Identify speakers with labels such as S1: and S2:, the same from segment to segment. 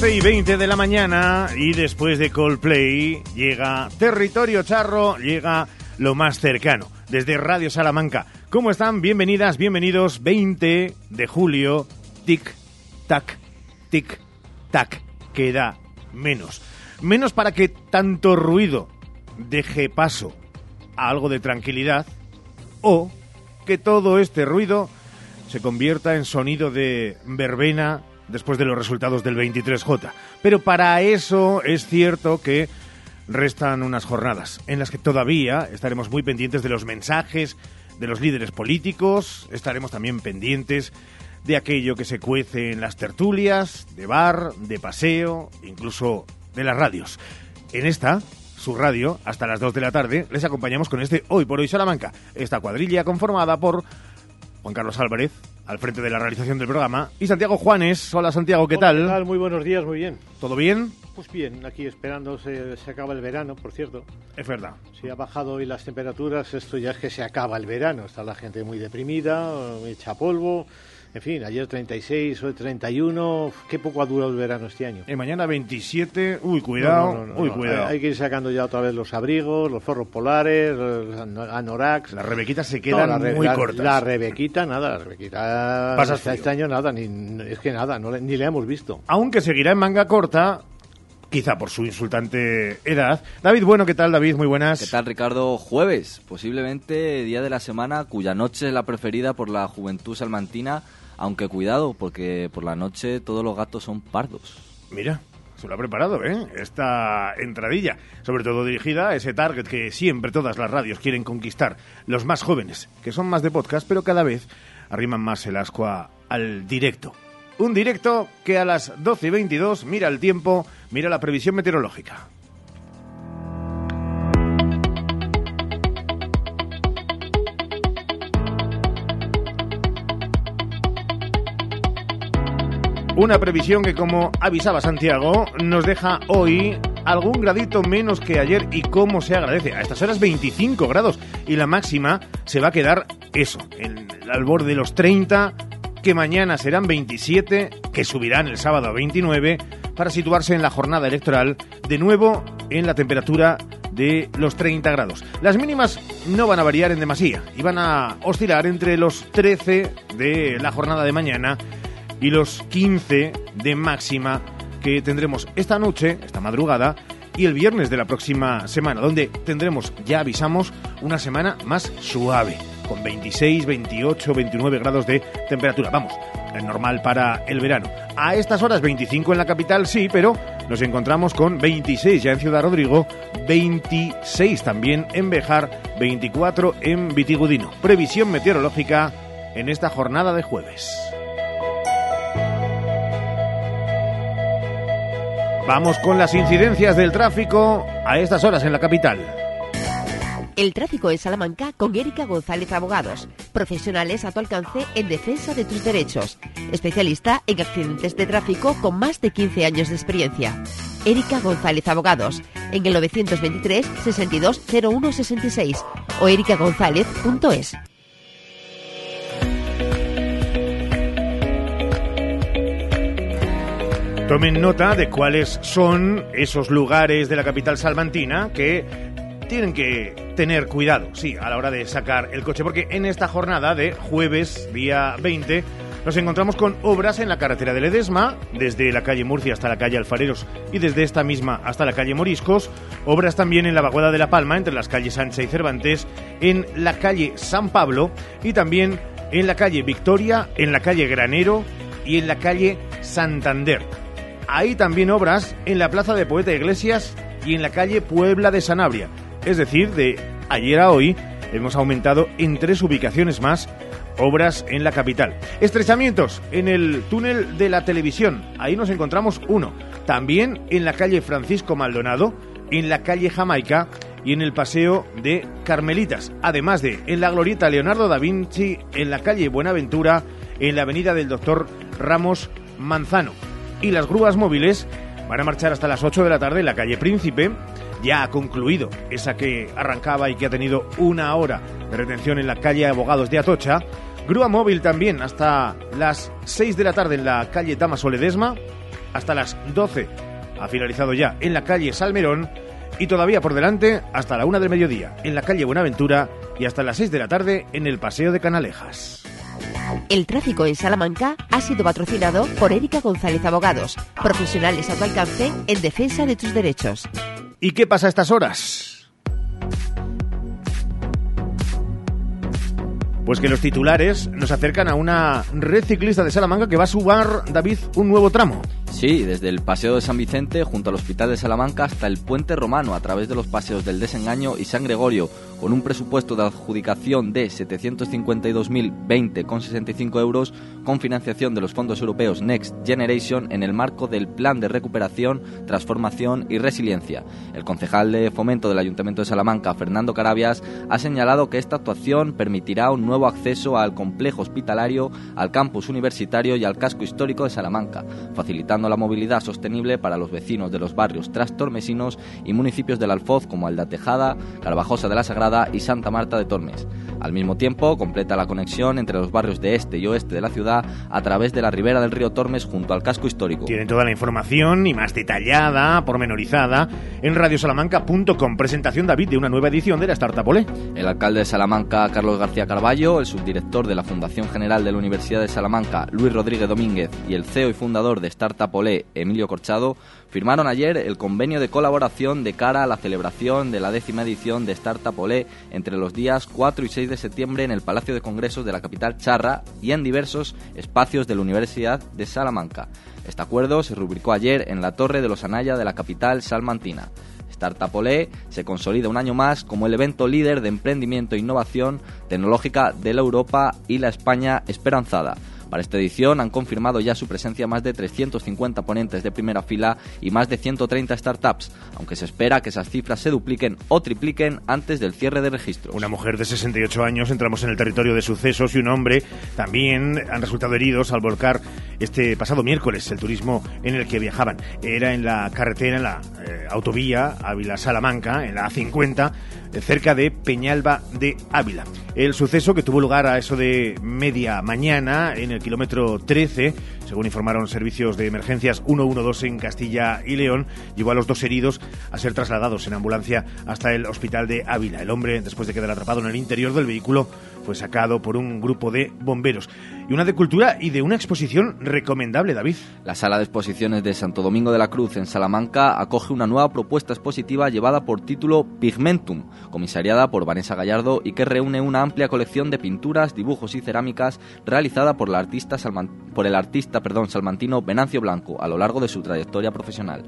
S1: 12 y 20 de la mañana y después de Coldplay llega Territorio Charro, llega lo más cercano, desde Radio Salamanca. ¿Cómo están? Bienvenidas, bienvenidos. 20 de julio, tic, tac, tic, tac. Queda menos. Menos para que tanto ruido deje paso a algo de tranquilidad o que todo este ruido se convierta en sonido de verbena después de los resultados del 23J. Pero para eso es cierto que restan unas jornadas en las que todavía estaremos muy pendientes de los mensajes de los líderes políticos, estaremos también pendientes de aquello que se cuece en las tertulias, de bar, de paseo, incluso de las radios. En esta, su radio, hasta las 2 de la tarde, les acompañamos con este Hoy por Hoy Salamanca, esta cuadrilla conformada por Juan Carlos Álvarez, al frente de la realización del programa, y Santiago Juanes. Hola Santiago, ¿qué
S2: Hola,
S1: tal?
S2: Muy buenos días, muy bien.
S1: ¿Todo bien?
S2: Pues bien, aquí esperando, se, se acaba el verano, por cierto.
S1: Es verdad.
S2: Si ha bajado hoy las temperaturas, esto ya es que se acaba el verano. Está la gente muy deprimida, hecha polvo. En fin, ayer 36, hoy 31. Qué poco ha durado el verano este año.
S1: Y mañana 27. Uy, cuidado.
S2: No, no, no,
S1: Uy,
S2: no.
S1: cuidado.
S2: Hay que ir sacando ya otra vez los abrigos, los forros polares, los ano- anoraks.
S1: Las rebequitas se
S2: No,
S1: quedan
S2: la re-
S1: muy
S2: la-
S1: cortas.
S2: La rebequita, nada, la rebequita.
S1: Pasas
S2: este,
S1: frío.
S2: este año nada, ni, es que nada, no le- ni le hemos visto.
S1: Aunque seguirá en manga corta, quizá por su insultante edad. David, bueno, ¿qué tal, David? Muy buenas.
S3: ¿Qué tal, Ricardo? Jueves, posiblemente día de la semana cuya noche es la preferida por la juventud salmantina, aunque cuidado, porque por la noche todos los gatos son pardos.
S1: Mira, se lo ha preparado, ¿eh? Esta entradilla, sobre todo dirigida a ese target que siempre todas las radios quieren conquistar, los más jóvenes, que son más de podcast, pero cada vez arriman más el ascua al directo. Un directo que a las 12 y 22 mira el tiempo, mira la previsión meteorológica. Una previsión que, como avisaba Santiago, nos deja hoy algún gradito menos que ayer y cómo se agradece. A estas horas 25 grados y la máxima se va a quedar eso, en, al borde de los 30, que mañana serán 27, que subirán el sábado a 29, para situarse en la jornada electoral de nuevo en la temperatura de los 30 grados. Las mínimas no van a variar en demasía y van a oscilar entre los 13 de la jornada de mañana y los 15 de máxima que tendremos esta noche, esta madrugada, y el viernes de la próxima semana, donde tendremos, ya avisamos, una semana más suave, con 26, 28, 29 grados de temperatura. Vamos, es normal para el verano. A estas horas 25 en la capital, sí, pero nos encontramos con 26 ya en Ciudad Rodrigo, 26 también en Bejar, 24 en Vitigudino. Previsión meteorológica en esta jornada de jueves. Vamos con las incidencias del tráfico a estas horas en la capital.
S4: El tráfico en Salamanca con Erika González Abogados, profesionales a tu alcance en defensa de tus derechos, especialista en accidentes de tráfico con más de 15 años de experiencia. Erika González Abogados, en el 923 62 01 66 o erikagonzalez.es.
S1: Tomen nota de cuáles son esos lugares de la capital salmantina que tienen que tener cuidado, sí, a la hora de sacar el coche, porque en esta jornada de jueves, día 20, nos encontramos con obras en la carretera de Ledesma, desde la calle Murcia hasta la calle Alfareros y desde esta misma hasta la calle Moriscos, obras también en la vaguada de La Palma, entre las calles Sancha y Cervantes, en la calle San Pablo y también en la calle Victoria, en la calle Granero y en la calle Santander. Hay también obras en la plaza de Poeta Iglesias y en la calle Puebla de Sanabria. Es decir, de ayer a hoy hemos aumentado en tres ubicaciones más obras en la capital. Estrechamientos en el túnel de la televisión. Ahí nos encontramos uno. También en la calle Francisco Maldonado, en la calle Jamaica y en el paseo de Carmelitas. Además de en la glorieta Leonardo da Vinci, en la calle Buenaventura, en la avenida del Doctor Ramos Manzano. Y las grúas móviles van a marchar hasta las 8 de la tarde en la calle Príncipe. Ya ha concluido esa que arrancaba y que ha tenido una hora de retención en la calle Abogados de Atocha. Grúa móvil también hasta las 6 de la tarde en la calle Damaso hasta las 12. Ha finalizado ya en la calle Salmerón y todavía por delante hasta la una del mediodía en la calle Buenaventura y hasta las 6 de la tarde en el Paseo de Canalejas.
S4: El tráfico en Salamanca ha sido patrocinado por Erika González Abogados, profesionales a tu alcance en defensa de tus derechos.
S1: ¿Y qué pasa a estas horas? Pues que los titulares nos acercan a una red ciclista de Salamanca que va a subar, David, un nuevo tramo.
S3: Sí, desde el Paseo de San Vicente junto al Hospital de Salamanca hasta el Puente Romano a través de los paseos del Desengaño y San Gregorio, con un presupuesto de adjudicación de 752.020,65 euros con financiación de los fondos europeos Next Generation en el marco del Plan de Recuperación, Transformación y Resiliencia. El concejal de fomento del Ayuntamiento de Salamanca, Fernando Carabias, ha señalado que esta actuación permitirá un nuevo acceso al complejo hospitalario, al campus universitario y al casco histórico de Salamanca, facilitando la movilidad sostenible para los vecinos de los barrios trastormesinos y municipios del Alfoz como Aldatejada, Carvajosa de la Sagrada y Santa Marta de Tormes. Al mismo tiempo, completa la conexión entre los barrios de este y oeste de la ciudad a través de la ribera del río Tormes junto al casco histórico.
S1: Tienen toda la información y más detallada, pormenorizada, en radiosalamanca.com. Presentación, David, de una nueva edición de la Startup Olé.
S3: El alcalde de Salamanca, Carlos García Carballo, el subdirector de la Fundación General de la Universidad de Salamanca, Luis Rodríguez Domínguez, y el CEO y fundador de Startup Olé, Emilio Corchado, firmaron ayer el convenio de colaboración de cara a la celebración de la décima edición de Startup Olé entre los días 4 y 6 de septiembre en el Palacio de Congresos de la capital charra y en diversos espacios de la Universidad de Salamanca. Este acuerdo se rubricó ayer en la Torre de los Anaya de la capital salmantina. Startup Olé se consolida un año más como el evento líder de emprendimiento e innovación tecnológica de la Europa y la España esperanzada. Para esta edición han confirmado ya su presencia más de 350 ponentes de primera fila y más de 130 startups, aunque se espera que esas cifras se dupliquen o tripliquen antes del cierre de registros.
S1: Una mujer de 68 años entramos en el territorio de sucesos y un hombre también han resultado heridos al volcar este pasado miércoles el turismo en el que viajaban. Era en la carretera, en la eh, autovía Ávila-Salamanca, en la A50, eh, cerca de Peñalba de Ávila. El suceso que tuvo lugar a eso de media mañana en el kilómetro 13, según informaron servicios de emergencias 112 en Castilla y León, llevó a los dos heridos a ser trasladados en ambulancia hasta el hospital de Ávila. El hombre, después de quedar atrapado en el interior del vehículo, fue sacado por un grupo de bomberos. Y una de cultura y de una exposición recomendable, David.
S3: La sala de exposiciones de Santo Domingo de la Cruz en Salamanca acoge una nueva propuesta expositiva llevada por título Pigmentum, comisariada por Vanessa Gallardo y que reúne una amplia colección de pinturas, dibujos y cerámicas realizada por, la artista por el artista perdón, salmantino Venancio Blanco a lo largo de su trayectoria profesional.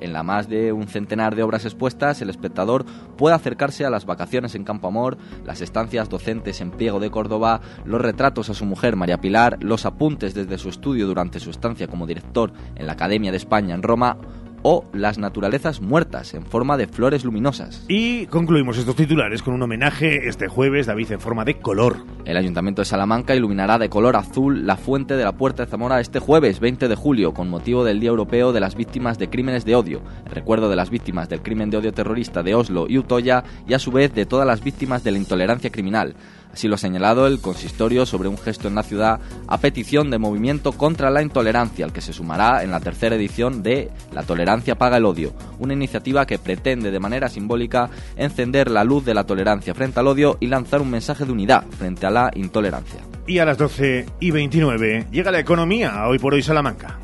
S3: En la más de un centenar de obras expuestas, el espectador puede acercarse a las vacaciones en Campo Amor, las estancias docentes en Priego de Córdoba, los retratos a su mujer María Pilar, los apuntes desde su estudio durante su estancia como director en la Academia de España en Roma o las naturalezas muertas en forma de flores luminosas.
S1: Y concluimos estos titulares con un homenaje este jueves, David, en forma de color.
S3: El Ayuntamiento de Salamanca iluminará de color azul la fuente de la Puerta de Zamora este jueves 20 de julio con motivo del Día Europeo de las Víctimas de Crímenes de Odio, el recuerdo de las víctimas del crimen de odio terrorista de Oslo y Utoya y a su vez de todas las víctimas de la intolerancia criminal. Así lo ha señalado el consistorio sobre un gesto en la ciudad a petición de Movimiento contra la Intolerancia, al que se sumará en la tercera edición de La Tolerancia paga el odio, una iniciativa que pretende de manera simbólica encender la luz de la tolerancia frente al odio y lanzar un mensaje de unidad frente a la intolerancia.
S1: Y a las 12 y 29 llega la economía, hoy por hoy Salamanca.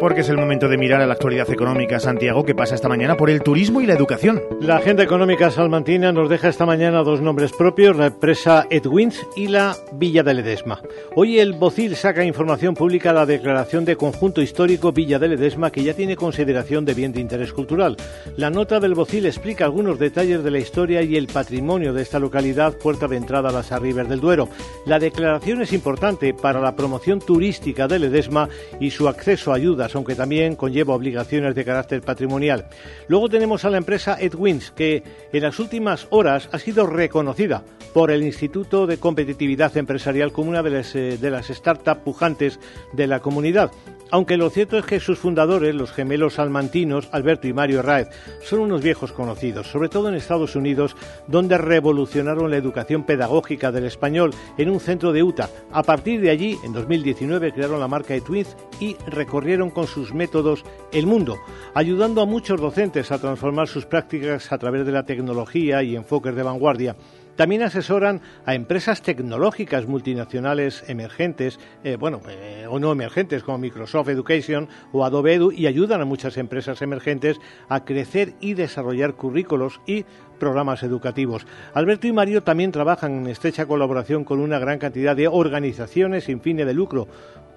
S1: Porque es el momento de mirar a la actualidad económica, Santiago, que pasa esta mañana por el turismo y la educación.
S2: La agenda económica salmantina nos deja esta mañana dos nombres propios, la empresa Edwins y la Villa de Ledesma. Hoy el Bocil saca información pública la declaración de conjunto histórico Villa de Ledesma, que ya tiene consideración de bien de interés cultural. La nota del Bocil explica algunos detalles de la historia y el patrimonio de esta localidad, puerta de entrada a las Arribas del Duero. La declaración es importante para la promoción turística de Ledesma y su acceso a ayudas aunque también conlleva obligaciones de carácter patrimonial. Luego tenemos a la empresa Edwins, que en las últimas horas ha sido reconocida
S5: por el Instituto de Competitividad Empresarial como una de las, eh, de las startups pujantes de la comunidad. Aunque lo cierto es que sus fundadores, los gemelos salmantinos, Alberto y Mario Raez, son unos viejos conocidos, sobre todo en Estados Unidos, donde revolucionaron la educación pedagógica del español en un centro de Utah. A partir de allí, en 2019, crearon la marca de Twins y recorrieron con sus métodos el mundo, ayudando a muchos docentes a transformar sus prácticas a través de la tecnología y enfoques de vanguardia. También asesoran a empresas tecnológicas multinacionales emergentes, eh, bueno, eh, o no emergentes como Microsoft Education o Adobe Edu y ayudan a muchas empresas emergentes a crecer y desarrollar currículos y programas educativos. Alberto y Mario también trabajan en estrecha colaboración con una gran cantidad de organizaciones sin fines de lucro,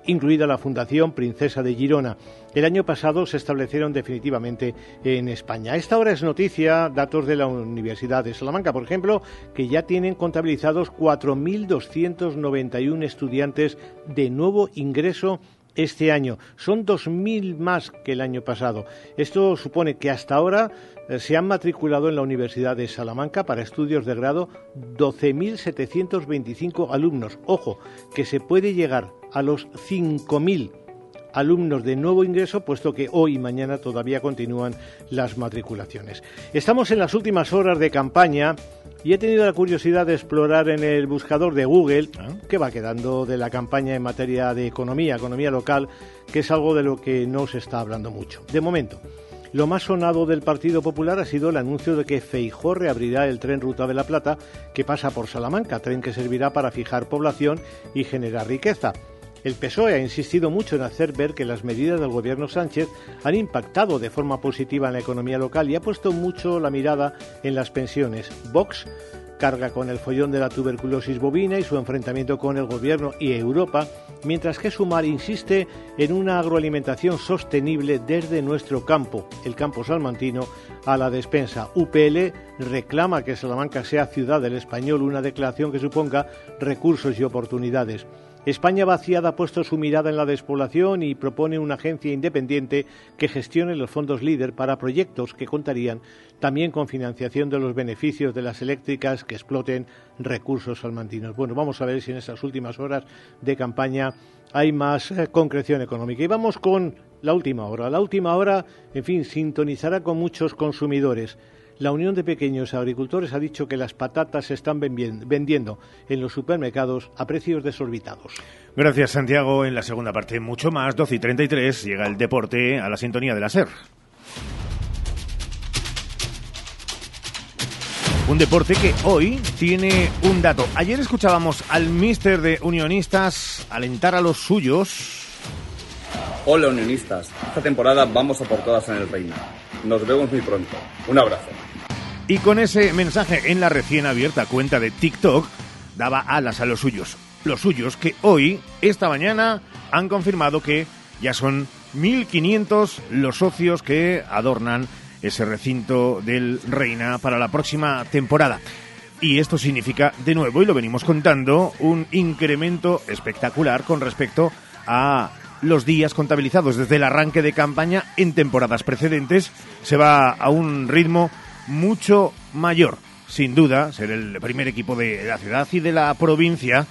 S5: incluida la Fundación Princesa de Girona. El año pasado se establecieron definitivamente en España. Esta hora es noticia datos de la Universidad de Salamanca, por ejemplo, que ya tienen contabilizados 4.291 estudiantes de nuevo ingreso este año. Son 2.000 más que el año pasado. Esto supone que hasta ahora se han matriculado en la Universidad de Salamanca para estudios de grado 12.725 alumnos. Ojo, que se puede llegar a los 5.000 alumnos de nuevo ingreso, puesto que hoy y mañana todavía continúan las matriculaciones. Estamos en las últimas horas de campaña y he tenido la curiosidad de explorar en el buscador de Google ah. qué va quedando de la campaña en materia de economía, economía local, que es algo de lo que no se está hablando mucho. De momento. Lo más sonado del Partido Popular ha sido el anuncio de que Feijó reabrirá el tren Ruta de la Plata que pasa por Salamanca, tren que servirá para fijar población y generar riqueza. El PSOE ha insistido mucho en hacer ver que las medidas del gobierno Sánchez han impactado de forma positiva en la economía local y ha puesto mucho la mirada en las pensiones. Vox carga con el follón de la tuberculosis bovina y su enfrentamiento con el gobierno y Europa, mientras que Sumar insiste en una agroalimentación sostenible desde nuestro campo, el campo salmantino, a la despensa. UPL reclama que Salamanca sea ciudad del español, una declaración que suponga recursos y oportunidades. España vaciada ha puesto su mirada en la despoblación y propone una agencia independiente que gestione los fondos líder para proyectos que contarían también con financiación de los beneficios de las eléctricas que exploten recursos salmantinos. Bueno, vamos a ver si en estas últimas horas de campaña hay más eh, concreción económica. Y vamos con la última hora. La última hora, en fin, sintonizará con muchos consumidores. La Unión de Pequeños Agricultores ha dicho que las patatas se están vendiendo en los supermercados a precios desorbitados.
S1: Gracias, Santiago. En la segunda parte, mucho más. 12 y 33 llega el deporte a la sintonía de la SER. Un deporte que hoy tiene un dato. Ayer escuchábamos al mister de Unionistas alentar a los suyos.
S6: Hola Unionistas, esta temporada vamos a por todas en el reino. Nos vemos muy pronto. Un abrazo.
S1: Y con ese mensaje en la recién abierta cuenta de TikTok, daba alas a los suyos. Los suyos que hoy, esta mañana, han confirmado que ya son 1.500 los socios que adornan ese recinto del Reina para la próxima temporada. Y esto significa, de nuevo, y lo venimos contando, un incremento espectacular con respecto a los días contabilizados desde el arranque de campaña en temporadas precedentes. Se va a un ritmo mucho mayor. Sin duda, ser el primer equipo de la ciudad y de la provincia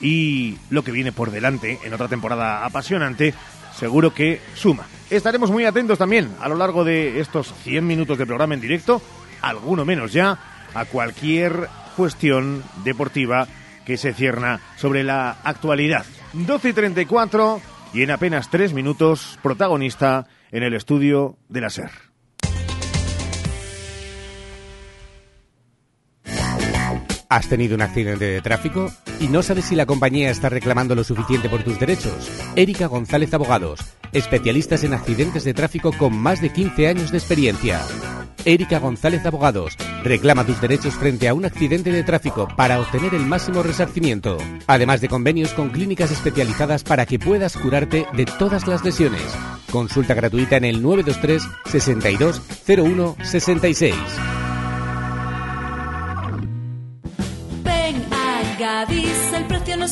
S1: y lo que viene por delante en otra temporada apasionante, seguro que suma. Estaremos muy atentos también a lo largo de estos 100 minutos de programa en directo, alguno menos ya, a cualquier cuestión deportiva que se cierna sobre la actualidad. 12 y 34 y en apenas 3 minutos, protagonista en el estudio de la SER.
S7: ¿Has tenido un accidente de tráfico y no sabes si la compañía está reclamando lo suficiente por tus derechos? Erika González Abogados, especialistas en accidentes de tráfico con más de 15 años de experiencia. Erika González Abogados, reclama tus derechos frente a un accidente de tráfico para obtener el máximo resarcimiento, además de convenios con clínicas especializadas para que puedas curarte de todas las lesiones. Consulta gratuita en el 923 62 01 66.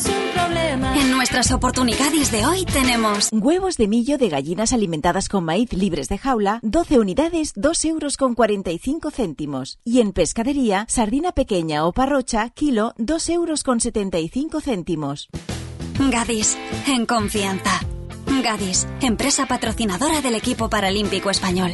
S8: En nuestras oportunidades de hoy tenemos
S9: huevos de millo de gallinas alimentadas con maíz libres de jaula, 12 unidades, 2 euros con 45 céntimos. Y en pescadería, sardina pequeña o parrocha, kilo, 2 euros con 75 céntimos.
S8: Gadis, en confianza. Gadis, empresa patrocinadora del equipo paralímpico español.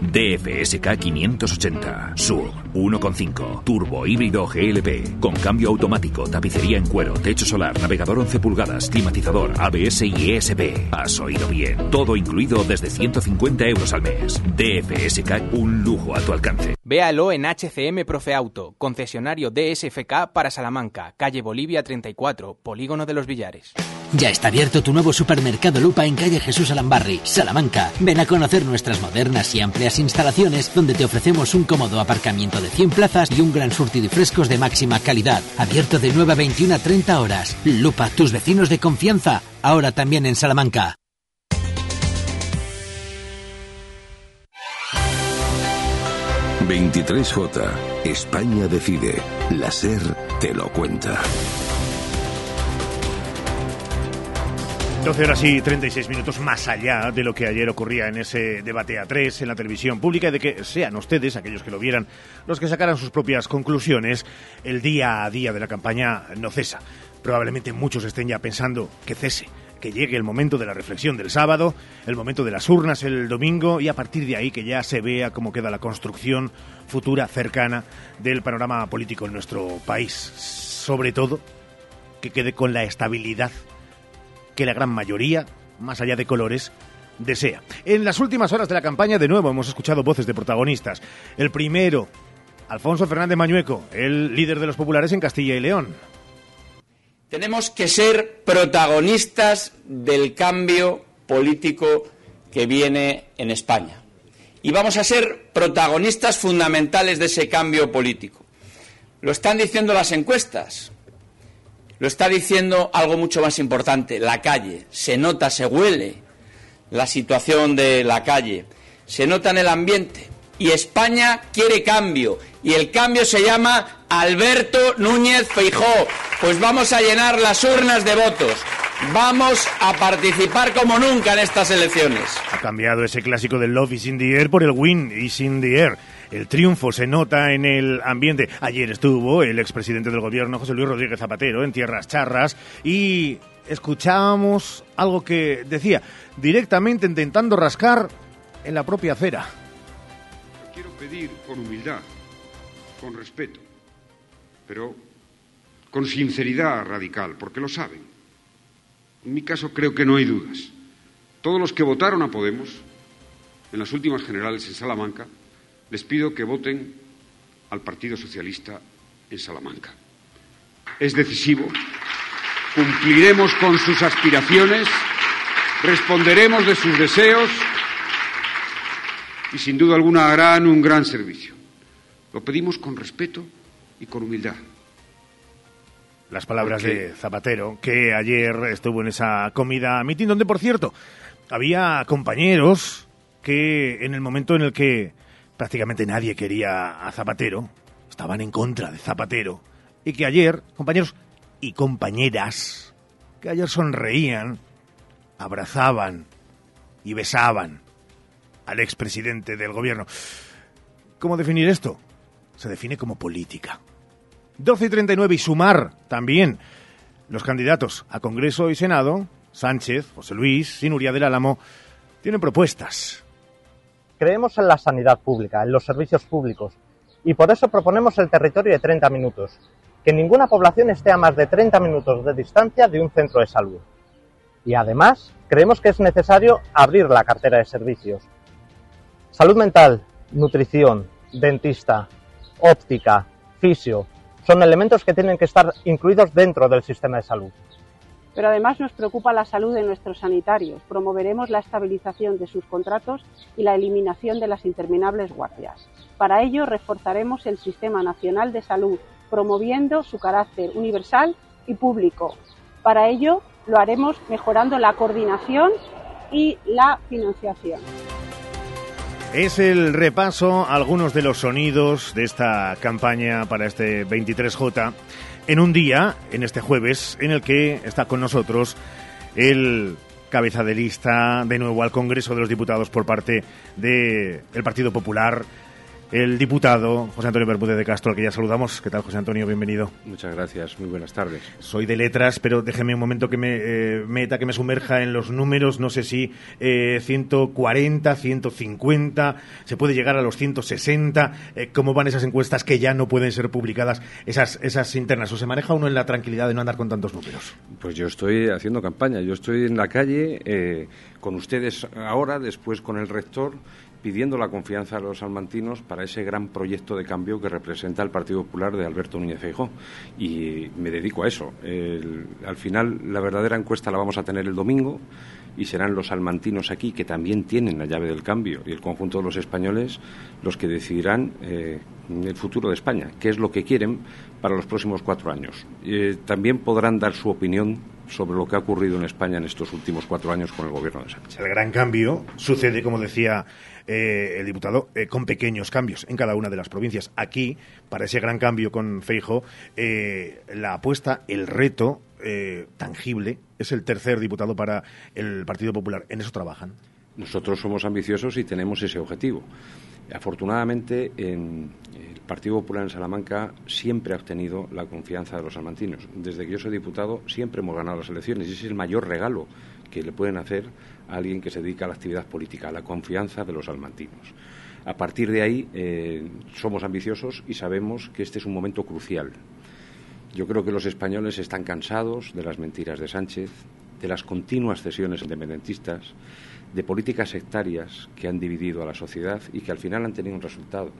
S10: DFSK 580 Sur 1.5 Turbo híbrido GLP con cambio automático, tapicería en cuero, techo solar, navegador 11 pulgadas, climatizador, ABS y ESP. Has oído bien. Todo incluido desde 150 euros al mes. DFSK un lujo a tu alcance.
S11: Véalo en HCM Profe Auto, concesionario DSFK para Salamanca, calle Bolivia 34, Polígono de los Villares.
S12: Ya está abierto tu nuevo supermercado Lupa en calle Jesús Alambarri, Salamanca. Ven a conocer nuestras modernas y amplias instalaciones donde te ofrecemos un cómodo aparcamiento de 100 plazas y un gran surtido y frescos de máxima calidad. Abierto de 9 a 21 a 30 horas. Lupa, tus vecinos de confianza, ahora también en Salamanca.
S10: ...23J... España decide. La SER te lo cuenta.
S1: 12 horas y 36 minutos más allá de lo que ayer ocurría en ese debate a tres en la televisión pública y de que sean ustedes, aquellos que lo vieran, los que sacaran sus propias conclusiones, el día a día de la campaña no cesa. Probablemente muchos estén ya pensando que cese, que llegue el momento de la reflexión del sábado, el momento de las urnas el domingo y a partir de ahí que ya se vea cómo queda la construcción futura cercana del panorama político en nuestro país. Sobre todo, que quede con la estabilidad que la gran mayoría, más allá de colores, desea. En las últimas horas de la campaña, de nuevo, hemos escuchado voces de protagonistas. El primero, Alfonso Fernández Mañueco, el líder de los populares en Castilla y León.
S13: Tenemos que ser protagonistas del cambio político que viene en España. Y vamos a ser protagonistas fundamentales de ese cambio político. Lo están diciendo las encuestas. Lo está diciendo algo mucho más importante, la calle. Se nota, se huele la situación de la calle. Se nota en el ambiente. Y España quiere cambio. Y el cambio se llama Alberto Núñez Feijó. Pues vamos a llenar las urnas de votos. Vamos a participar como nunca en estas elecciones.
S1: Ha cambiado ese clásico del Love is in the air por el Win is in the air. El triunfo se nota en el ambiente. Ayer estuvo el expresidente del gobierno, José Luis Rodríguez Zapatero, en Tierras Charras y escuchábamos algo que decía, directamente intentando rascar en la propia acera.
S14: Pedir con humildad, con respeto, pero con sinceridad radical, porque lo saben. En mi caso creo que no hay dudas. Todos los que votaron a Podemos en las últimas generales en Salamanca les pido que voten al Partido Socialista en Salamanca. Es decisivo, cumpliremos con sus aspiraciones, responderemos de sus deseos y sin duda alguna harán un gran servicio. Lo pedimos con respeto y con humildad.
S1: Las palabras de Zapatero, que ayer estuvo en esa comida mitin, donde, por cierto, había compañeros que en el momento en el que prácticamente nadie quería a Zapatero, estaban en contra de Zapatero, y que ayer, compañeros y compañeras, que ayer sonreían, abrazaban y besaban al expresidente del gobierno. ¿Cómo definir esto? Se define como política. 12 y 39 y sumar también los candidatos a Congreso y Senado, Sánchez, José Luis, Sinuria del Álamo, tienen propuestas
S15: creemos en la sanidad pública, en los servicios públicos, y por eso proponemos el territorio de 30 minutos, que ninguna población esté a más de 30 minutos de distancia de un centro de salud. Y además, creemos que es necesario abrir la cartera de servicios. Salud mental, nutrición, dentista, óptica, fisio, son elementos que tienen que estar incluidos dentro del sistema de salud.
S16: Pero además nos preocupa la salud de nuestros sanitarios. Promoveremos la estabilización de sus contratos y la eliminación de las interminables guardias. Para ello, reforzaremos el Sistema Nacional de Salud, promoviendo su carácter universal y público. Para ello, lo haremos mejorando la coordinación y la financiación.
S1: Es el repaso a algunos de los sonidos de esta campaña para este 23J en un día, en este jueves, en el que está con nosotros el cabeza de lista de nuevo al Congreso de los Diputados por parte del Partido Popular, el diputado José Antonio Bermúdez de Castro, al que ya saludamos. ¿Qué tal, José Antonio? Bienvenido.
S17: Muchas gracias, muy buenas tardes.
S1: Soy de letras, pero déjeme un momento que me eh, meta, que me sumerja en los números. No sé si eh, 140, 150, se puede llegar a los 160. Eh, ¿Cómo van esas encuestas que ya no pueden ser publicadas, esas, esas internas? ¿O se maneja uno en la tranquilidad de no andar con tantos números?
S17: Pues yo estoy haciendo campaña, yo estoy en la calle eh, con ustedes ahora, después con el rector pidiendo la confianza a los salmantinos para ese gran proyecto de cambio que representa el Partido Popular de Alberto Núñez Feijóo. Y me dedico a eso. al final, la verdadera encuesta la vamos a tener el domingo y serán los salmantinos aquí, que también tienen la llave del cambio, y el conjunto de los españoles los que decidirán eh, el futuro de España, qué es lo que quieren para los próximos cuatro años. Eh, también podrán dar su opinión sobre lo que ha ocurrido en España en estos últimos cuatro años con el gobierno de Sánchez.
S1: El gran cambio sucede, como decía eh, el diputado, eh, con pequeños cambios en cada una de las provincias. Aquí, para ese gran cambio con Feijo, eh, la apuesta, el reto tangible, es el tercer diputado para el Partido Popular. ¿En eso trabajan?
S17: Nosotros somos ambiciosos y tenemos ese objetivo. Afortunadamente, en el Partido Popular en Salamanca siempre ha obtenido la confianza de los salmantinos. Desde que yo soy diputado siempre hemos ganado las elecciones y ese es el mayor regalo que le pueden hacer alguien que se dedica a la actividad política, a la confianza de los salmantinos. A partir de ahí eh, somos ambiciosos y sabemos que este es un momento crucial. Yo creo que los españoles están cansados de las mentiras de Sánchez, de las continuas cesiones independentistas, de políticas sectarias que han dividido a la sociedad y que al final han tenido un resultado,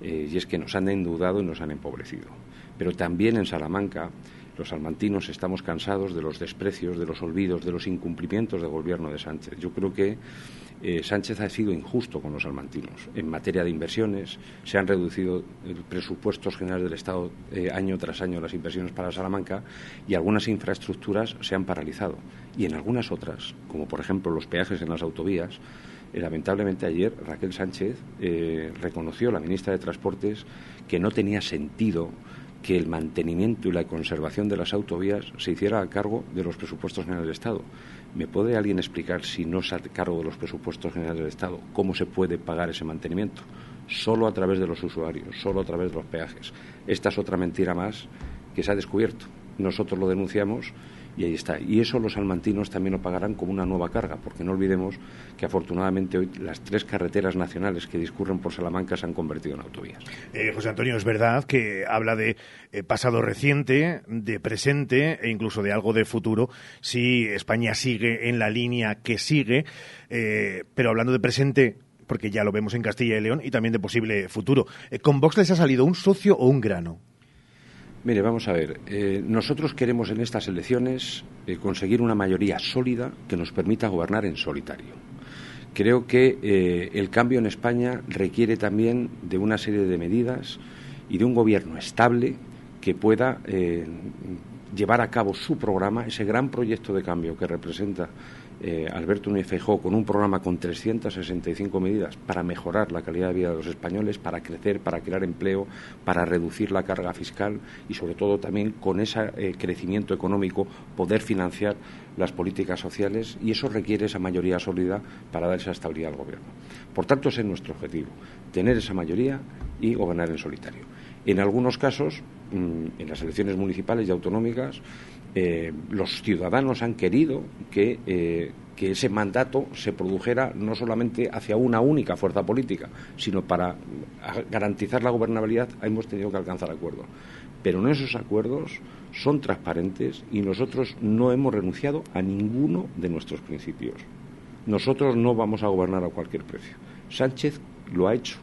S17: eh, y es que nos han endeudado y nos han empobrecido. Pero también en Salamanca los salmantinos estamos cansados de los desprecios, de los olvidos, de los incumplimientos del gobierno de Sánchez. Yo creo que eh, Sánchez ha sido injusto con los salmantinos. En materia de inversiones, se han reducido presupuestos generales del Estado eh, año tras año las inversiones para Salamanca y algunas infraestructuras se han paralizado. Y en algunas otras, como por ejemplo los peajes en las autovías, eh, lamentablemente ayer Raquel Sánchez reconoció, la ministra de Transportes, que no tenía sentido que el mantenimiento y la conservación de las autovías se hiciera a cargo de los presupuestos generales del Estado. ¿Me puede alguien explicar, si no es a cargo de los presupuestos generales del Estado, cómo se puede pagar ese mantenimiento? Solo a través de los usuarios, solo a través de los peajes. Esta es otra mentira más que se ha descubierto. Nosotros lo denunciamos y ahí está. Y eso los salmantinos también lo pagarán como una nueva carga, porque no olvidemos que afortunadamente hoy las tres carreteras nacionales que discurren por Salamanca se han convertido en autovías.
S1: Eh, José Antonio, es verdad que habla de eh, pasado reciente, de presente e incluso de algo de futuro si España sigue en la línea que sigue, eh, pero hablando de presente porque ya lo vemos en Castilla y León, y también de posible futuro. ¿Con Vox les ha salido un socio o un grano?
S17: Mire, vamos a ver. Eh, nosotros queremos en estas elecciones eh, conseguir una mayoría sólida que nos permita gobernar en solitario. Creo que eh, el cambio en España requiere también de una serie de medidas y de un gobierno estable que pueda llevar a cabo su programa, ese gran proyecto de cambio que representa eh, Alberto Núñez con un programa con 365 medidas para mejorar la calidad de vida de los españoles, para crecer, para crear empleo, para reducir la carga fiscal y, sobre todo, también con ese eh, crecimiento económico poder financiar las políticas sociales y eso requiere esa mayoría sólida para dar esa estabilidad al Gobierno. Por tanto, ese es nuestro objetivo, tener esa mayoría y gobernar en solitario. En algunos casos, mm, en las elecciones municipales y autonómicas, eh, los ciudadanos han querido eh, que, ese mandato se produjera no solamente hacia una única fuerza política, sino para garantizar la gobernabilidad hemos tenido que alcanzar acuerdos. Pero en esos acuerdos son transparentes y nosotros no hemos renunciado a ninguno de nuestros principios. Nosotros no vamos a gobernar a cualquier precio. Sánchez lo ha hecho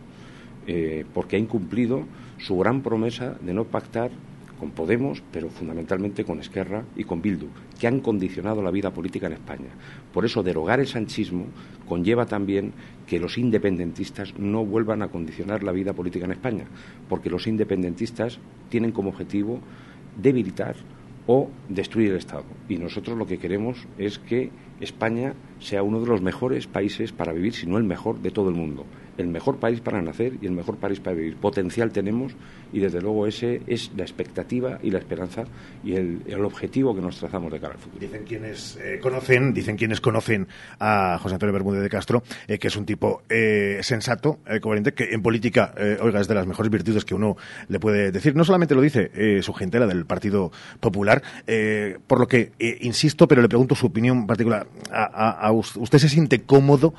S17: eh, porque ha incumplido su gran promesa de no pactar con Podemos, pero fundamentalmente con Esquerra y con Bildu, que han condicionado la vida política en España. Por eso, derogar el sanchismo conlleva también que los independentistas no vuelvan a condicionar la vida política en España, porque los independentistas tienen como objetivo debilitar o destruir el Estado. Y nosotros lo que queremos es que España sea uno de los mejores países para vivir, si no el mejor de todo el mundo el mejor país para nacer y el mejor país para vivir. Potencial tenemos y desde luego ese es la expectativa y la esperanza y el, objetivo que nos trazamos de cara al futuro.
S1: Dicen quienes eh, conocen, dicen quienes conocen a José Antonio Bermúdez de Castro, eh, que es un tipo eh, sensato, coherente, que en política, oiga, es de las mejores virtudes que uno le puede decir. No solamente lo dice su gente, la del Partido Popular, por lo que insisto, pero le pregunto su opinión particular. A, ¿Usted se siente cómodo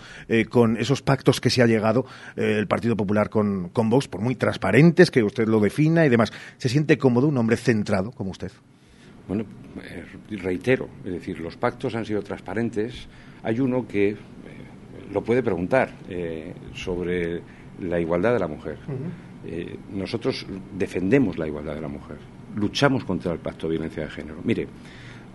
S1: con esos pactos que se ha llegado el Partido Popular con, con Vox, por muy transparentes que usted lo defina y demás. ¿Se siente cómodo un hombre centrado como usted?
S17: Bueno, eh, reitero, es decir, los pactos han sido transparentes. Hay uno que eh, lo puede preguntar eh, sobre la igualdad de la mujer. nosotros defendemos la igualdad de la mujer, luchamos contra el pacto de violencia de género. Mire,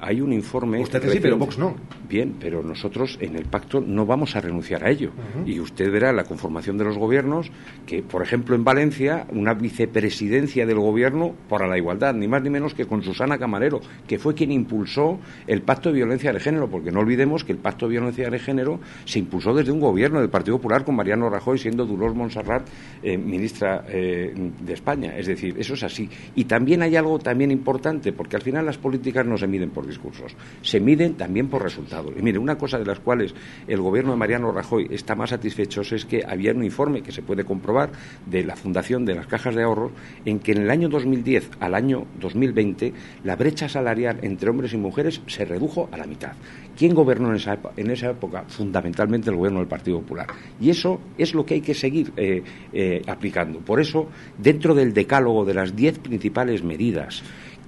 S17: hay un informe.
S1: Usted sí, pero Vox no.
S17: Bien, pero nosotros en el pacto no vamos a renunciar a ello. Y usted verá la conformación de los gobiernos que, por ejemplo, en Valencia, una vicepresidencia del gobierno para la igualdad, ni más ni menos que con Susana Camarero, que fue quien impulsó el pacto de violencia de género, porque no olvidemos que el pacto de violencia de género se impulsó desde un gobierno del Partido Popular con Mariano Rajoy siendo Dolores Montserrat eh, ministra eh, de España. Es decir, eso es así. Y también hay algo también importante, porque al final las políticas no se miden por discursos, se miden también por resultados. Y mire, una cosa de las cuales el gobierno de Mariano Rajoy está más satisfecho es que había un informe que se puede comprobar de la Fundación de las Cajas de Ahorros en que en el año 2010 al año 2020 la brecha salarial entre hombres y mujeres se redujo a la mitad. ¿Quién gobernó en esa, en esa época? Fundamentalmente el gobierno del Partido Popular. Y eso es lo que hay que seguir eh, eh, aplicando. Por eso, dentro del decálogo de las diez principales medidas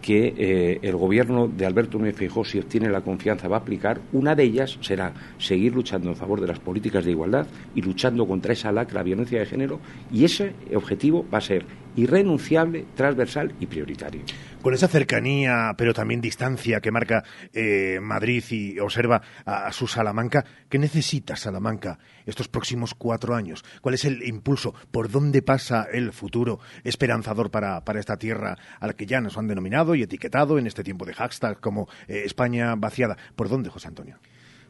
S17: que eh, el gobierno de Alberto Núñez si obtiene la confianza, va a aplicar. Una de ellas será seguir luchando en favor de las políticas de igualdad y luchando contra esa lacra, la violencia de género, y ese objetivo va a ser irrenunciable, transversal y prioritario
S1: con esa cercanía, pero también distancia que marca eh, Madrid y observa a, su Salamanca, ¿qué necesita Salamanca estos próximos cuatro años? ¿Cuál es el impulso? ¿Por dónde pasa el futuro esperanzador para, esta tierra a la que ya nos han denominado y etiquetado en este tiempo de hashtag como eh, España vaciada? ¿Por dónde, José Antonio?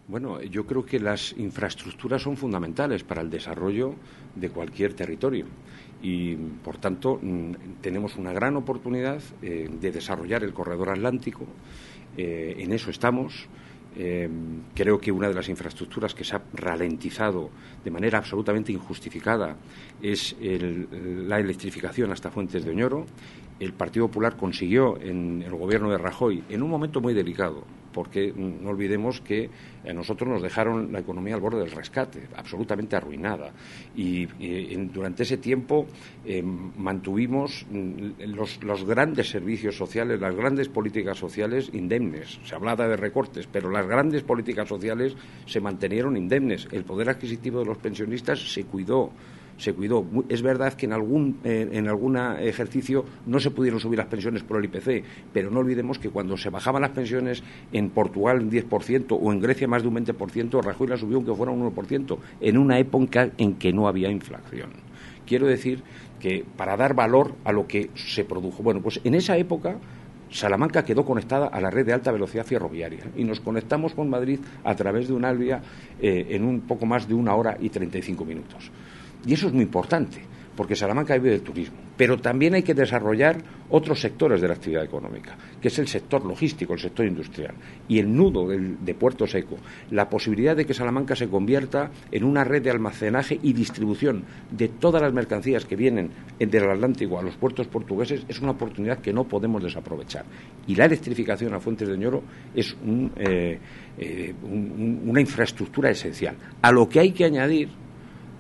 S17: Bueno, yo creo que las infraestructuras son fundamentales para el desarrollo de cualquier territorio y, por tanto, mm, tenemos una gran oportunidad eh, de desarrollar el corredor atlántico. Eh, en eso estamos. Eh, creo que una de las infraestructuras que se ha ralentizado de manera absolutamente injustificada es la electrificación hasta Fuentes de Oñoro. El Partido Popular consiguió en el gobierno de Rajoy, en un momento muy delicado, porque no olvidemos que a nosotros nos dejaron la economía al borde del rescate, absolutamente arruinada. Y, durante ese tiempo eh, mantuvimos mm, los, los, grandes servicios sociales, las grandes políticas sociales indemnes. Se hablaba de recortes, pero las grandes políticas sociales se mantenieron indemnes. El poder adquisitivo de los pensionistas se cuidó se cuidó. Es verdad que en algún, eh, en algún ejercicio no se pudieron subir las pensiones por el IPC, pero no olvidemos que cuando se bajaban las pensiones en Portugal un 10% o en Grecia más de un 20%, Rajoy la subió aunque fuera un 1%, en una época en que no había inflación. Quiero decir que para dar valor a lo que se produjo. Bueno, pues en esa época Salamanca quedó conectada a la red de alta velocidad ferroviaria y nos conectamos con Madrid a través de un Albia eh, en un poco más de una hora y 35 minutos. Y eso es muy importante, porque Salamanca vive del turismo. Pero también hay que desarrollar otros sectores de la actividad económica, que es el sector logístico, el sector industrial. Y el nudo de Puerto Seco, la posibilidad de que Salamanca se convierta en una red de almacenaje y distribución de todas las mercancías que vienen del Atlántico a los puertos portugueses, es una oportunidad que no podemos desaprovechar. Y la electrificación a Fuentes de Ñoro es eh, eh, una infraestructura esencial. A lo que hay que añadir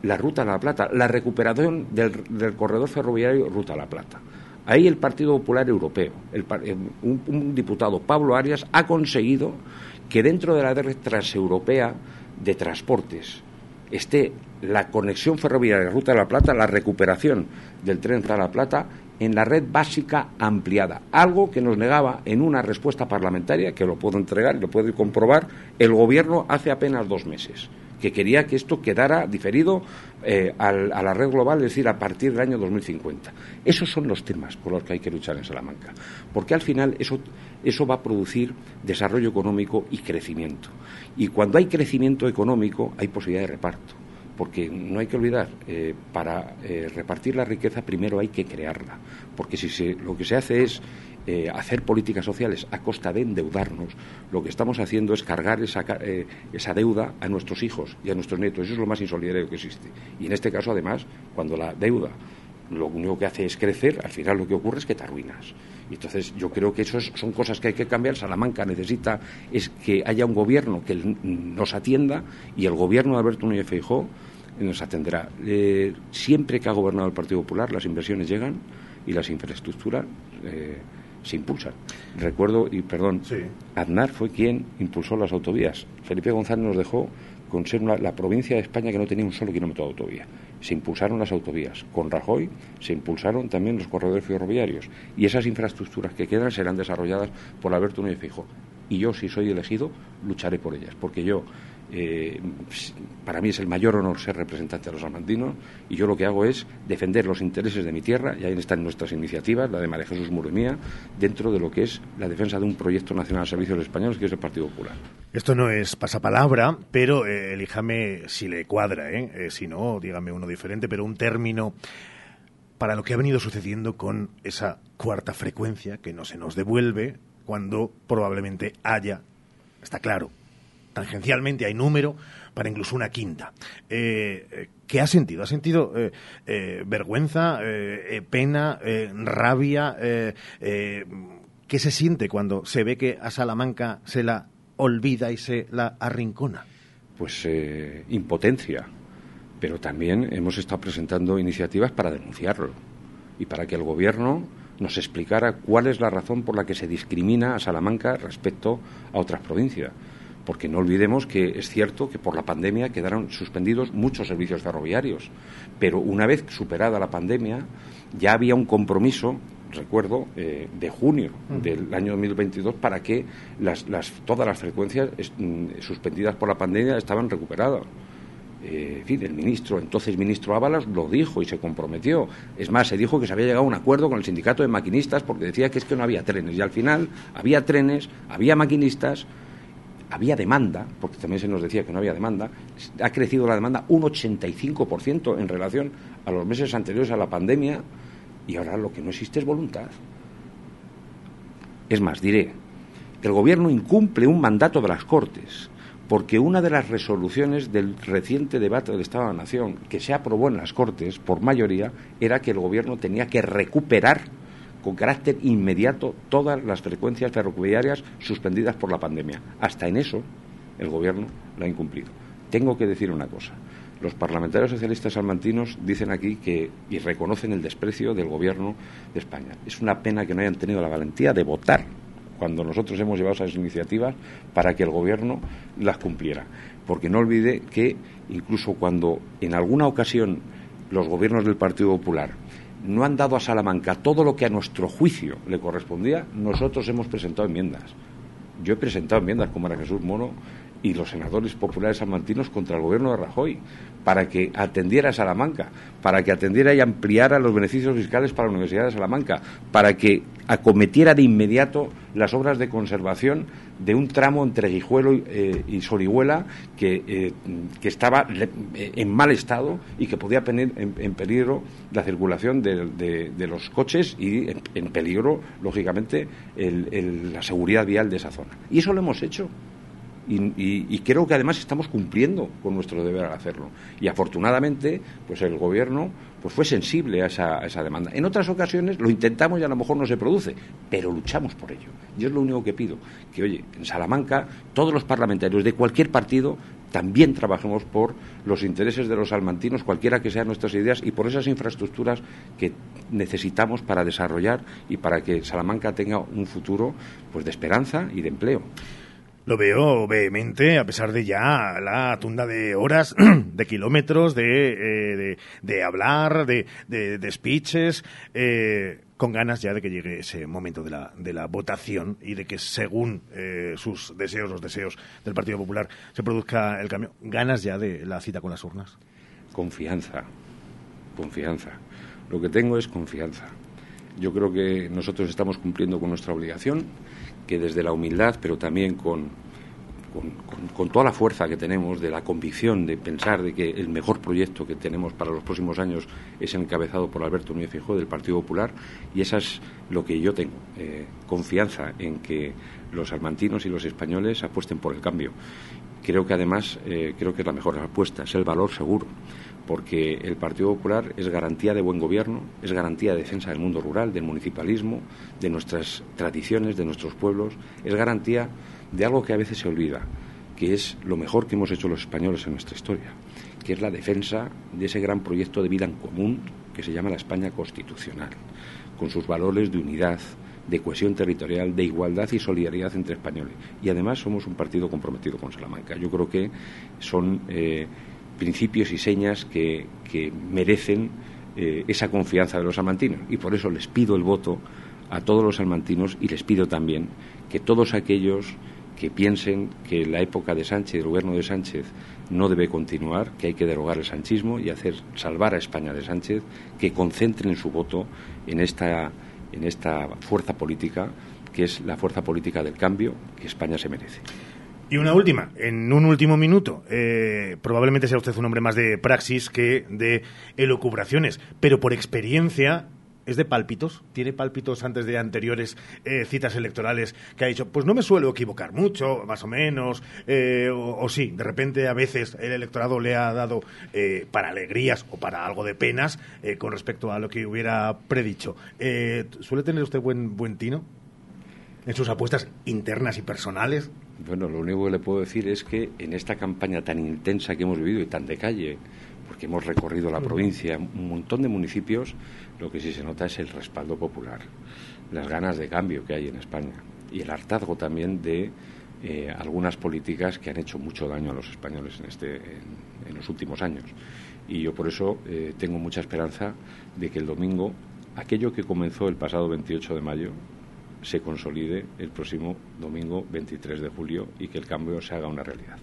S17: la Ruta a la Plata, la recuperación del, corredor ferroviario Ruta a la Plata. Ahí el Partido Popular Europeo, eh, un, diputado, Pablo Arias, ha conseguido que dentro de la red transeuropea de transportes esté la conexión ferroviaria de Ruta de la Plata, la recuperación del tren a la Plata en la red básica ampliada, algo que nos negaba en una respuesta parlamentaria, que lo puedo entregar y lo puedo comprobar, el Gobierno hace apenas dos meses que quería que esto quedara diferido eh, a la red global, es decir, a partir del año 2050. Esos son los temas por los que hay que luchar en Salamanca, porque al final eso, eso va a producir desarrollo económico y crecimiento. Y cuando hay crecimiento económico hay posibilidad de reparto porque no hay que olvidar, eh, para eh, repartir la riqueza primero hay que crearla, porque si se, lo que se hace es eh, hacer políticas sociales a costa de endeudarnos, lo que estamos haciendo es cargar esa, eh, esa deuda a nuestros hijos y a nuestros nietos. Eso es lo más insolidario que existe. Y en este caso, además, cuando la deuda lo único que hace es crecer, al final lo que ocurre es que te arruinas. Y entonces yo creo que eso son cosas que hay que cambiar. Salamanca necesita es que haya un gobierno que nos atienda y el gobierno de Alberto Núñez Feijóo nos atenderá. Eh, siempre que ha gobernado el Partido Popular, las inversiones llegan y las infraestructuras se impulsan. Recuerdo, y perdón, Aznar fue quien impulsó las autovías. Felipe González nos dejó con ser la provincia de España que no tenía un solo kilómetro de autovía. Se impulsaron las autovías. Con Rajoy se impulsaron también los corredores ferroviarios. Y esas infraestructuras que quedan serán desarrolladas por Alberto Núñez Fijo. Y yo, si soy elegido, lucharé por ellas. Porque yo eh, para mí es el mayor honor ser representante de los salmantinos y yo lo que hago es defender los intereses de mi tierra, y ahí están nuestras iniciativas, la de María Jesús Muremía, dentro de lo que es la defensa de un proyecto nacional de servicios españoles que es el Partido Popular.
S1: Esto no es pasapalabra, pero eh, elíjame si le cuadra, ¿eh? ¿eh? si no, dígame uno diferente, pero un término para lo que ha venido sucediendo con esa cuarta frecuencia que no se nos devuelve cuando probablemente haya, está claro, tangencialmente hay número para incluso una quinta. Eh, eh, ¿Qué ha sentido? ¿Ha sentido eh, vergüenza, pena, rabia? ¿Qué se siente cuando se ve que a Salamanca se la olvida y se la arrincona?
S17: Pues impotencia, pero también hemos estado presentando iniciativas para denunciarlo y para que el Gobierno nos explicara cuál es la razón por la que se discrimina a Salamanca respecto a otras provincias porque no olvidemos que es cierto que por la pandemia quedaron suspendidos muchos servicios ferroviarios, pero una vez superada la pandemia ya había un compromiso recuerdo, eh, de junio del año 2022 para que las, todas las frecuencias mm, suspendidas por la pandemia estaban recuperadas. Eh, en fin, el ministro, entonces ministro Ábalos, lo dijo y se comprometió. Es más, se dijo que se había llegado a un acuerdo con el sindicato de maquinistas porque decía que es que no había trenes. Y al final había trenes, había maquinistas, había demanda, porque también se nos decía que no había demanda, ha crecido la demanda un 85% en relación a los meses anteriores a la pandemia y ahora lo que no existe es voluntad. Es más, diré, el Gobierno incumple un mandato de las Cortes, porque una de las resoluciones del reciente debate del Estado de la Nación que se aprobó en las Cortes por mayoría era que el Gobierno tenía que recuperar con carácter inmediato todas las frecuencias ferroviarias suspendidas por la pandemia. Hasta en eso el Gobierno lo ha incumplido. Tengo que decir una cosa. Los parlamentarios socialistas salmantinos dicen aquí que y reconocen el desprecio del Gobierno de España. Es una pena que no hayan tenido la valentía de votar cuando nosotros hemos llevado esas iniciativas para que el Gobierno las cumpliera. Porque no olvide que incluso cuando en alguna ocasión los gobiernos del Partido Popular no han dado a Salamanca todo lo que a nuestro juicio le correspondía, nosotros hemos presentado enmiendas. Yo he presentado enmiendas como era Jesús Mono y los senadores populares salmantinos contra el gobierno de Rajoy para que atendiera a Salamanca, para que atendiera y ampliara los beneficios fiscales para la Universidad de Salamanca, para que acometiera de inmediato las obras de conservación de un tramo entre Guijuelo y, eh, Sorihuela que, eh, que estaba eh, en mal estado y que podía poner en, peligro la circulación de, los coches y en, peligro, lógicamente, la seguridad vial de esa zona. Y eso lo hemos hecho. Y, creo que además estamos cumpliendo con nuestro deber al hacerlo. Y afortunadamente, pues el gobierno pues fue sensible a esa, esa, demanda. En otras ocasiones lo intentamos y a lo mejor no se produce, pero luchamos por ello. Yo es lo único que pido, que oye, en Salamanca todos los parlamentarios de cualquier partido también trabajemos por los intereses de los salmantinos, cualquiera que sean nuestras ideas, y por esas infraestructuras que necesitamos para desarrollar y para que Salamanca tenga un futuro pues de esperanza y de empleo.
S1: Lo veo vehemente, a pesar de ya la tunda de horas, de kilómetros, de, eh, de, de, hablar, de, de, de speeches, eh, con ganas ya de que llegue ese momento de la, de la votación y de que según eh, sus deseos, los deseos del Partido Popular, se produzca el cambio. Ganas ya de la cita con las urnas.
S17: Confianza, confianza. Lo que tengo es confianza. Yo creo que nosotros estamos cumpliendo con nuestra obligación que desde la humildad, pero también con, con, toda la fuerza que tenemos, de la convicción de pensar de que el mejor proyecto que tenemos para los próximos años es encabezado por Alberto Núñez Fijó del Partido Popular y esa es lo que yo tengo, eh, confianza en que los armantinos y los españoles apuesten por el cambio. Creo que además, eh, creo que es la mejor apuesta, es el valor seguro porque el Partido Popular es garantía de buen gobierno, es garantía de defensa del mundo rural, del municipalismo, de nuestras tradiciones, de nuestros pueblos, es garantía de algo que a veces se olvida, que es lo mejor que hemos hecho los españoles en nuestra historia, que es la defensa de ese gran proyecto de vida en común que se llama la España constitucional, con sus valores de unidad, de cohesión territorial, de igualdad y solidaridad entre españoles. Y además somos un partido comprometido con Salamanca. Yo creo que son eh, principios y señas que, merecen eh, esa confianza de los salmantinos. Y por eso les pido el voto a todos los salmantinos y les pido también que todos aquellos que piensen que la época de Sánchez, el gobierno de Sánchez, no debe continuar, que hay que derogar el sanchismo y hacer salvar a España de Sánchez, que concentren su voto en esta, en esta fuerza política, que es la fuerza política del cambio que España se merece.
S1: Y una última, en un último minuto, eh, probablemente sea usted un hombre más de praxis que de elucubraciones, pero por experiencia ¿Es de pálpitos? ¿Tiene pálpitos antes de anteriores eh, citas electorales que ha dicho, pues no me suelo equivocar mucho, más o menos, eh, o, sí, de repente a veces el electorado le ha dado eh, para alegrías o para algo de penas con respecto a lo que hubiera predicho. ¿Suele tener usted buen, buen tino en sus apuestas internas y personales?
S17: Bueno, lo único que le puedo decir es que en esta campaña tan intensa que hemos vivido y tan de calle, porque hemos recorrido la provincia, un montón de municipios, lo que sí se nota es el respaldo popular, las ganas de cambio que hay en España y el hartazgo también de eh, algunas políticas que han hecho mucho daño a los españoles en, este, en, en los últimos años. Y yo por eso eh, tengo mucha esperanza de que el domingo, aquello que comenzó el pasado 28 de mayo, se consolide el próximo domingo 23 de julio y que el cambio se haga una realidad.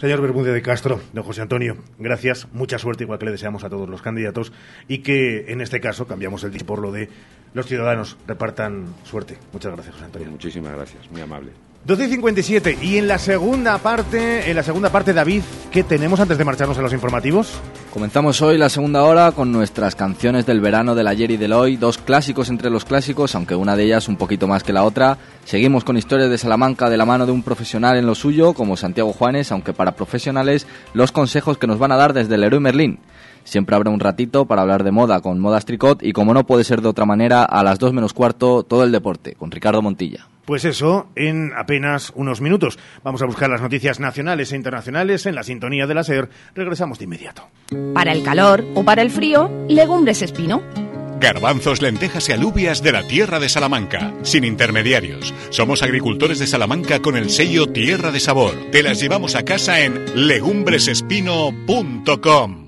S1: Señor Bermúdez de Castro, don José Antonio, gracias, mucha suerte, igual que le deseamos a todos los candidatos, y que en este caso cambiamos el dicho por lo de los ciudadanos repartan suerte. Muchas gracias, José Antonio.
S17: Muchísimas gracias, muy amable.
S1: 12 y 57 y en la segunda parte, en la segunda parte, David, ¿qué tenemos antes de marcharnos a los informativos?
S3: Comenzamos hoy la segunda hora con nuestras canciones del verano del ayer y del hoy, dos clásicos entre los clásicos, aunque una de ellas un poquito más que la otra. Seguimos con historias de Salamanca de la mano de un profesional en lo suyo, como Santiago Juanes, aunque para profesionales los consejos que nos van a dar desde el Héroe Merlín. Siempre habrá un ratito para hablar de moda con Modas Tricot y como no puede ser de otra manera, a las 2 menos cuarto, todo el deporte, con Ricardo Montilla.
S1: Pues eso, en apenas unos minutos. Vamos a buscar las noticias nacionales e internacionales en la sintonía de la SER. Regresamos de inmediato.
S18: Para el calor o para el frío, legumbres espino.
S19: Garbanzos, lentejas y alubias de la tierra de Salamanca, sin intermediarios. Somos agricultores de Salamanca con el sello Tierra de Sabor. Te las llevamos a casa en legumbresespino.com.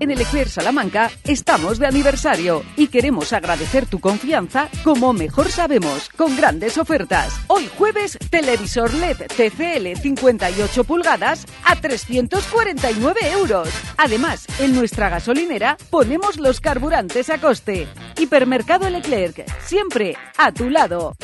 S18: En el Eclair Salamanca estamos de aniversario y queremos agradecer tu confianza como mejor sabemos, con grandes ofertas. Hoy jueves, televisor LED TCL 58 pulgadas a 349 euros. Además, en nuestra gasolinera ponemos los carburantes a coste. Hipermercado Leclerc, siempre a tu lado.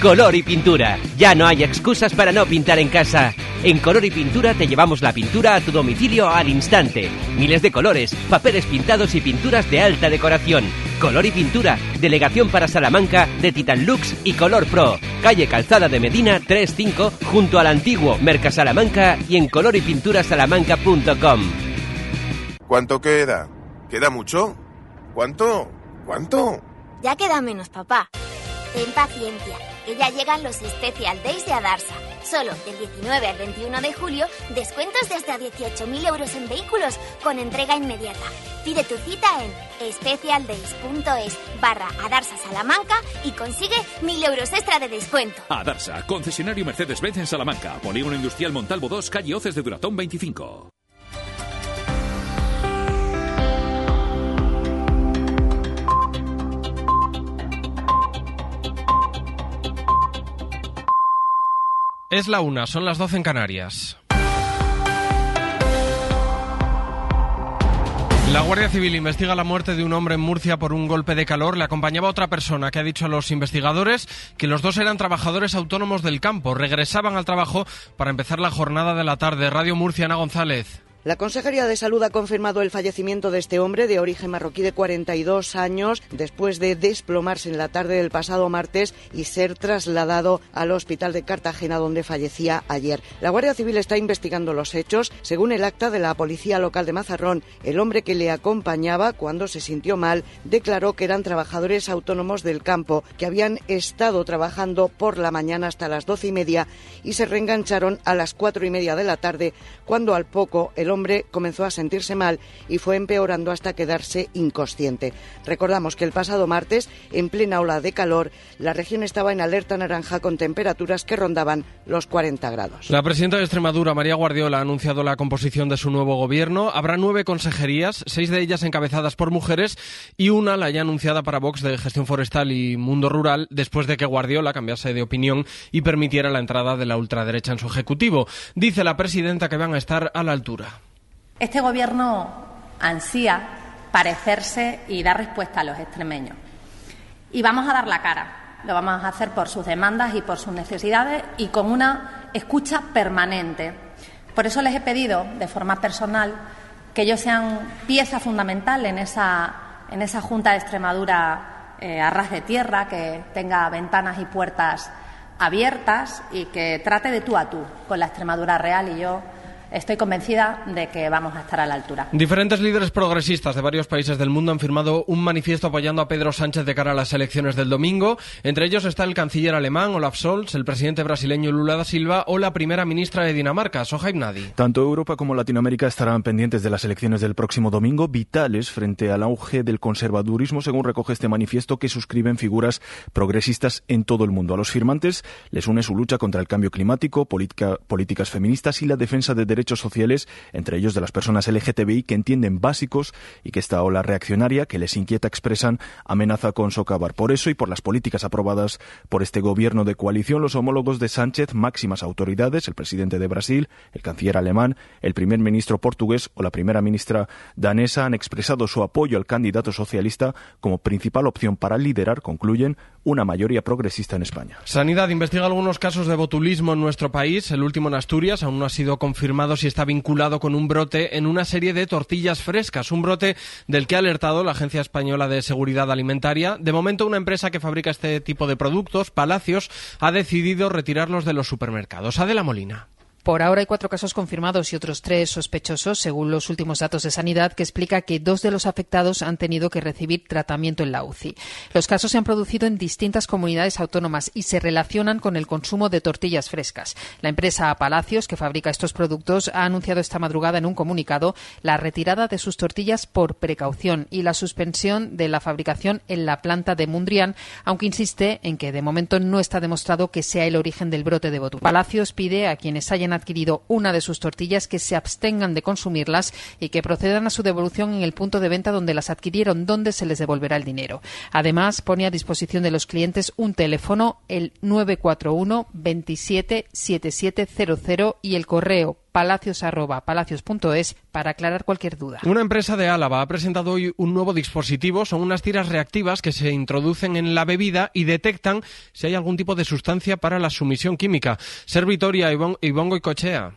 S20: Color y pintura. Ya no hay excusas para no pintar en casa. En Color y Pintura te llevamos la pintura a tu domicilio al instante. Miles de colores, papeles pintados y pinturas de alta decoración. Color y Pintura, delegación para Salamanca de Titan Lux y Color Pro. Calle Calzada de Medina 35 junto al antiguo Mercasalamanca y en colorypinturasalamanca.com.
S21: ¿Cuánto queda? ¿Queda mucho? ¿Cuánto? ¿Cuánto?
S22: Ya queda menos, papá. Ten paciencia, que ya llegan los Special Days de Adarsa.
S23: Solo del 19 al 21 de julio, descuentos de hasta 18.000 euros en vehículos con entrega inmediata. Pide tu cita en specialdays.es barra Adarsa Salamanca y consigue 1.000 euros extra de descuento.
S10: Adarsa, concesionario Mercedes-Benz en Salamanca. Polígono Industrial Montalvo 2, calle Oces de Duratón 25.
S24: Es la una, son las 12 en Canarias. La Guardia Civil investiga la muerte de un hombre en Murcia por un golpe de calor. Le acompañaba otra persona que ha dicho a los investigadores que los dos eran trabajadores autónomos del campo. Regresaban al trabajo para empezar la jornada de la tarde. Radio Murcia, Ana González.
S25: La Consejería de Salud ha confirmado el fallecimiento de este hombre de origen marroquí de 42 años después de desplomarse en la tarde del pasado martes y ser trasladado al hospital de Cartagena donde fallecía ayer. La Guardia Civil está investigando los hechos. Según el acta de la Policía Local de Mazarrón, el hombre que le acompañaba cuando se sintió mal declaró que eran trabajadores autónomos del campo que habían estado trabajando por la mañana hasta las doce y media y se reengancharon a las cuatro y media de la tarde cuando al poco el comenzó a sentirse mal y fue empeorando hasta quedarse inconsciente. Recordamos que el pasado martes, en plena ola de calor, la región estaba en alerta naranja con temperaturas que rondaban los 40 grados.
S24: La presidenta de Extremadura, María Guardiola, ha anunciado la composición de su nuevo gobierno. Habrá nueve consejerías, seis de ellas encabezadas por mujeres y una la ya anunciada para Vox de gestión forestal y mundo rural, después de que Guardiola cambiase de opinión y permitiera la entrada de la ultraderecha en su ejecutivo. Dice la presidenta que van a estar a la altura.
S22: Este Gobierno ansía parecerse y dar respuesta a los extremeños. Y vamos a dar la cara. Lo vamos a hacer por sus demandas y por sus necesidades y con una escucha permanente. Por eso les he pedido, de forma personal, que ellos sean pieza fundamental en esa, en esa Junta de Extremadura eh, a ras de tierra, que tenga ventanas y puertas abiertas y que trate de tú a tú con la Extremadura real y yo estoy convencida de que vamos a estar a la altura.
S24: Diferentes líderes progresistas de varios países del mundo han firmado un manifiesto apoyando a Pedro Sánchez de cara a las elecciones del domingo. Entre ellos está el canciller alemán Olaf Scholz, el presidente brasileño Lula da Silva o la primera ministra de Dinamarca, Sohaib Nadi.
S26: Tanto Europa como Latinoamérica estarán pendientes de las elecciones del próximo domingo, vitales frente al auge del conservadurismo, según recoge este manifiesto que suscriben figuras progresistas en todo el mundo. A los firmantes les une su lucha contra el cambio climático, políticas feministas y la defensa de derechos sociales, entre ellos de las personas LGTBI, que entienden básicos y que esta ola reaccionaria que les inquieta expresan amenaza con socavar. Por eso y por las políticas aprobadas por este gobierno de coalición, los homólogos de Sánchez, máximas autoridades, el presidente de Brasil, el canciller alemán, el primer ministro portugués o la primera ministra danesa han expresado su apoyo al candidato socialista como principal opción para liderar, concluyen, una mayoría progresista en España.
S24: Sanidad investiga algunos casos de botulismo en nuestro país. El último en Asturias aún no ha sido confirmado si está vinculado con un brote en una serie de tortillas frescas. Un brote del que ha alertado la Agencia Española de Seguridad Alimentaria. De momento, una empresa que fabrica este tipo de productos, Palacios, ha decidido retirarlos de los supermercados. Adela Molina.
S27: Por ahora hay cuatro casos confirmados y otros tres sospechosos, según los últimos datos de sanidad, que explica que dos de los afectados han tenido que recibir tratamiento en la UCI. Los casos se han producido en distintas comunidades autónomas y se relacionan con el consumo de tortillas frescas. La empresa Palacios, que fabrica estos productos, ha anunciado esta madrugada en un comunicado la retirada de sus tortillas por precaución y la suspensión de la fabricación en la planta de Mundrian, aunque insiste en que de momento no está demostrado que sea el origen del brote de botulismo. Palacios pide a quienes hayan adquirido una de sus tortillas que se abstengan de consumirlas y que procedan a su devolución en el punto de venta donde las adquirieron, donde se les devolverá el dinero. Además, pone a disposición de los clientes un teléfono, el 941 27 7700 y el correo palacios.palacios.es para aclarar cualquier duda.
S24: Una empresa de Álava ha presentado hoy un nuevo dispositivo. Son unas tiras reactivas que se introducen en la bebida y detectan si hay algún tipo de sustancia para la sumisión química. Servitoria, Ibongo y Cochea.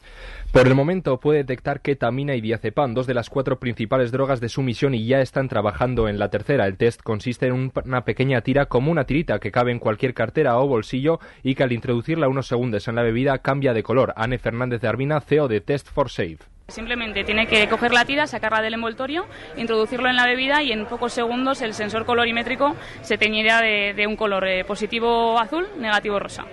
S28: Por el momento puede detectar ketamina y diazepam, dos de las cuatro principales drogas de sumisión y ya están trabajando en la tercera. El test consiste en una pequeña tira como una tirita que cabe en cualquier cartera o bolsillo y que al introducirla unos segundos en la bebida cambia de color. Anne Fernández de Arbina, CEO de Test for Safe.
S29: Simplemente tiene que coger la tira, sacarla del envoltorio, introducirlo en la bebida y en pocos segundos el sensor colorimétrico se teñirá de, un color eh, positivo azul, negativo rosa.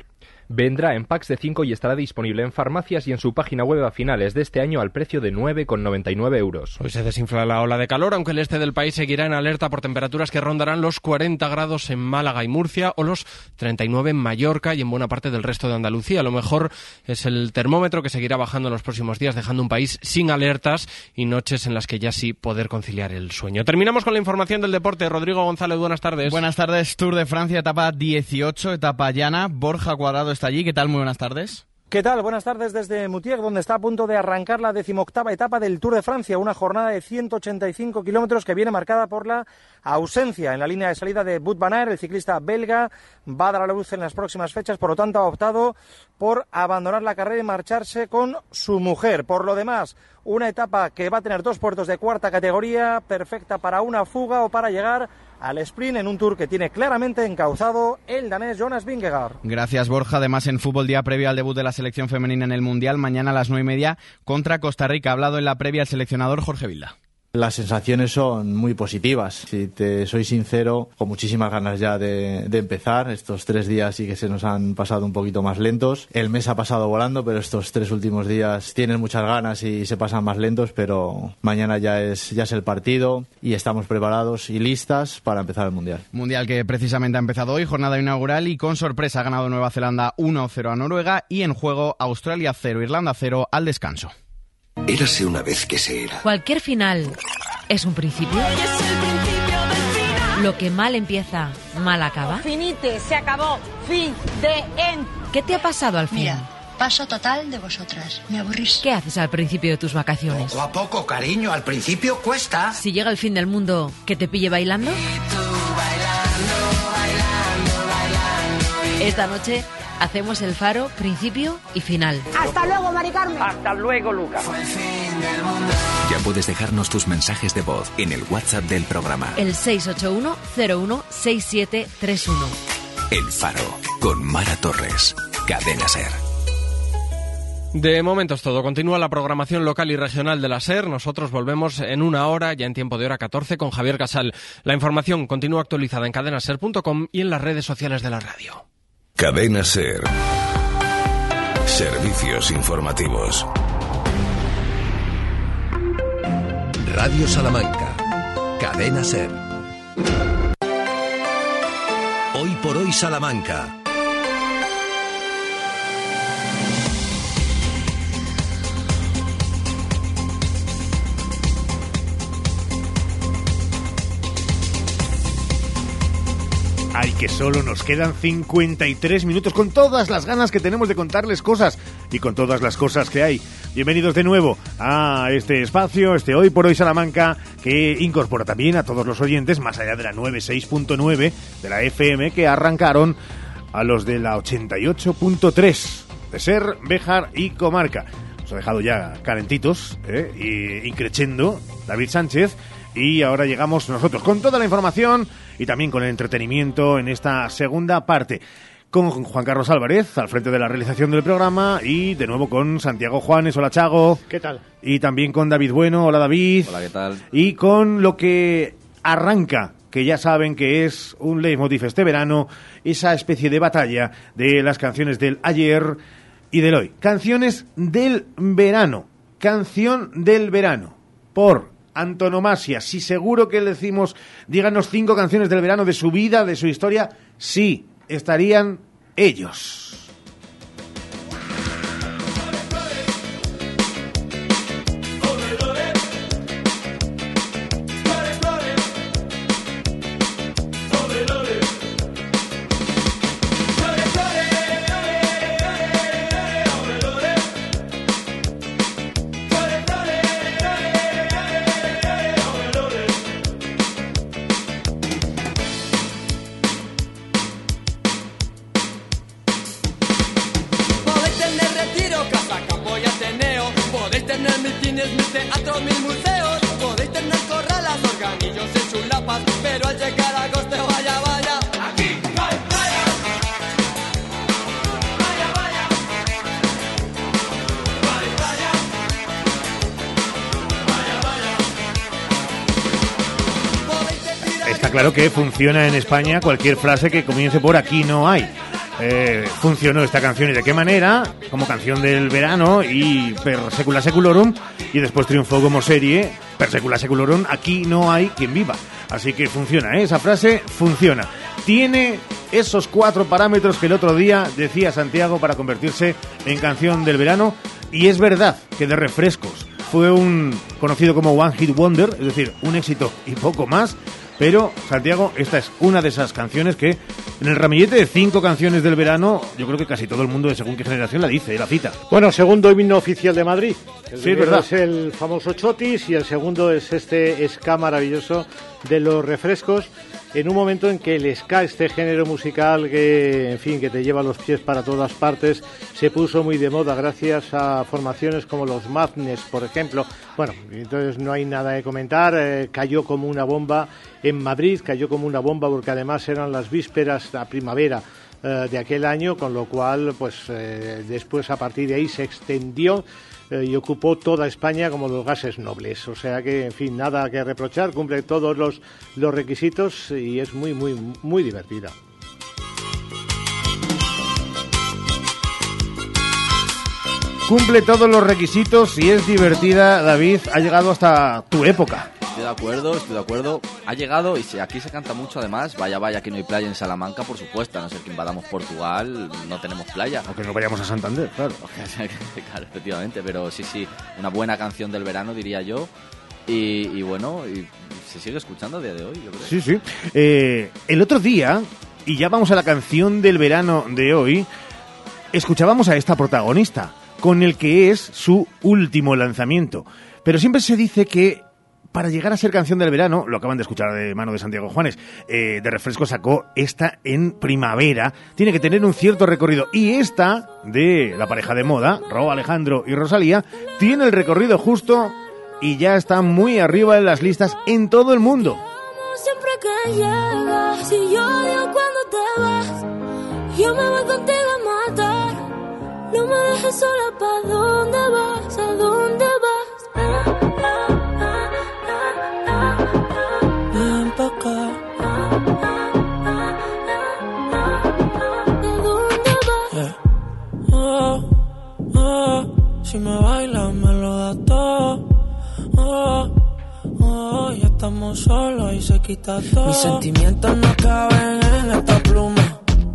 S28: Vendrá en packs de 5 y estará disponible en farmacias y en su página web a finales de este año al precio de 9,99 euros.
S24: Hoy se desinfla la ola de calor, aunque el este del país seguirá en alerta por temperaturas que rondarán los 40 grados en Málaga y Murcia o los 39 en Mallorca y en buena parte del resto de Andalucía. A lo mejor es el termómetro que seguirá bajando en los próximos días, dejando un país sin alertas y noches en las que ya sí poder conciliar el sueño. Terminamos con la información del deporte. Rodrigo González, buenas tardes.
S30: Buenas tardes, Tour de Francia, etapa 18, etapa llana. Borja Cuadrado está allí. ¿Qué tal? Muy buenas tardes.
S31: ¿Qué tal? Buenas tardes desde Moutier, donde está a punto de arrancar la decimoctava etapa del Tour de Francia, una jornada de 185 kilómetros que viene marcada por la ausencia en la línea de salida de Wout van el ciclista belga, va a dar a luz en las próximas fechas, por lo tanto ha optado por abandonar la carrera y marcharse con su mujer. Por lo demás, una etapa que va a tener dos puertos de cuarta categoría, perfecta para una fuga o para llegar al sprint en un tour que tiene claramente encauzado el danés Jonas Vingegaard.
S30: Gracias, Borja. Además, en fútbol día previo al debut de la selección femenina en el Mundial, mañana a las nueve y media contra Costa Rica. Ha hablado en la previa el seleccionador Jorge Vilda.
S32: Las sensaciones son muy positivas. Si te soy sincero, con muchísimas ganas ya de, empezar. Estos tres días sí que se nos han pasado un poquito más lentos. El mes ha pasado volando, pero estos tres últimos días tienen muchas ganas y se pasan más lentos. Pero mañana ya es, ya es el partido y estamos preparados y listas para empezar el Mundial.
S30: Mundial que precisamente ha empezado hoy, jornada inaugural y con sorpresa ha ganado Nueva Zelanda 1-0 a Noruega y en juego Australia 0, Irlanda 0 al descanso.
S33: Érase una vez que se era.
S34: Cualquier final es un principio. Lo que mal empieza, mal acaba.
S35: Finite, se acabó. Fin de en.
S34: ¿Qué te ha pasado al fin?
S35: Mira, paso total de vosotras. Me aburrís.
S34: ¿Qué haces al principio de tus vacaciones?
S33: Poco a poco, cariño. Al principio cuesta.
S34: Si llega el fin del mundo, ¿que te pille bailando? Esta noche hacemos el faro, principio y final.
S35: Hasta luego, Mari Carmen.
S33: Hasta luego, Lucas.
S36: Ya puedes dejarnos tus mensajes de voz en el WhatsApp del programa.
S34: El 681-016731.
S36: El faro, con Mara Torres. Cadena Ser.
S24: De momento es todo. Continúa la programación local y regional de la SER. Nosotros volvemos en una hora, ya en tiempo de hora 14, con Javier Casal. La información continúa actualizada en cadenaser.com y en las redes sociales de la radio.
S36: Cadena Ser. Servicios informativos.
S10: Radio Salamanca. Cadena Ser. Hoy por hoy Salamanca.
S1: Ay, que solo nos quedan 53 minutos con todas las ganas que tenemos de contarles cosas y con todas las cosas que hay. Bienvenidos de nuevo a este espacio, este Hoy por Hoy Salamanca, que incorpora también a todos los oyentes, más allá de la 96.9 de la FM, que arrancaron a los de la 88.3 de Ser, Béjar y Comarca. Os ha dejado ya calentitos ¿eh? y, y creciendo David Sánchez. Y ahora llegamos nosotros con toda la información y también con el entretenimiento en esta segunda parte. Con Juan Carlos Álvarez al frente de la realización del programa y de nuevo con Santiago Juanes. Hola Chago.
S31: ¿Qué tal?
S1: Y también con David Bueno. Hola David.
S3: Hola, ¿qué tal?
S1: Y con lo que arranca, que ya saben que es un leitmotiv este verano, esa especie de batalla de las canciones del ayer y del hoy. Canciones del verano. Canción del verano. Por antonomasia. Si seguro que le decimos, díganos cinco canciones del verano de su vida, de su historia, sí, estarían ellos. Funciona en España cualquier frase que comience por aquí no hay. eh, funcionó esta canción y de qué manera, como canción del verano y per secula seculorum, y después triunfó como serie per secula seculorum, aquí no hay quien viva. Así que funciona, ¿eh? esa frase funciona. Tiene esos cuatro parámetros que el otro día decía Santiago para convertirse en canción del verano, y es verdad que de refrescos fue un conocido como One Hit Wonder, es decir, un éxito y poco más, pero, Santiago, esta es una de esas canciones que en el ramillete de cinco canciones del verano, yo creo que casi todo el mundo de según qué generación la dice, la cita.
S5: Bueno, segundo himno oficial de Madrid. El
S1: Sí, verdad.
S5: es el famoso Chotis y el segundo es este ska maravilloso de los refrescos. En un momento en que el ska, este género musical que, en fin, que te lleva los pies para todas partes, se puso muy de moda gracias a formaciones como los Madness, por ejemplo. Bueno, entonces no hay nada que comentar. eh, cayó como una bomba en Madrid, cayó como una bomba porque además eran las vísperas, la primavera eh, de aquel año, con lo cual, pues eh, después a partir de ahí se extendió eh, y ocupó toda España como los gases nobles. O sea que, en fin, nada que reprochar, cumple todos los, los requisitos y es muy, muy, muy divertida.
S1: Cumple todos los requisitos y es divertida, David, ha llegado hasta tu época.
S3: Estoy de acuerdo, estoy de acuerdo. Ha llegado y si aquí se canta mucho además. Vaya, vaya, que no hay playa en Salamanca, por supuesto. A no ser que invadamos Portugal, no tenemos playa.
S1: Aunque no vayamos a Santander, claro.
S3: claro, efectivamente. Pero sí, sí, una buena canción del verano, diría yo. Y, y bueno, y se sigue escuchando a día de hoy, yo creo.
S1: Sí, sí. Eh, el otro día, y ya vamos a la canción del verano de hoy, escuchábamos a esta protagonista, con el que es su último lanzamiento. Pero siempre se dice que para llegar a ser canción del verano, lo acaban de escuchar de mano de Santiago Juanes, eh, de refresco sacó esta en primavera, tiene que tener un cierto recorrido. Y esta, de la pareja de moda, Ro Alejandro y Rosalía, tiene el recorrido justo y ya está muy arriba en las listas en todo el mundo.
S37: Siempre que llegas odio cuando te vas, yo me voy contigo a matar. No me dejes sola, ¿pa' dónde vas? ¿A dónde vas?
S38: Si me bailas me lo das todo. Oh, oh, ya estamos solos y se quita todo. Mis sentimientos no caben en esta pluma.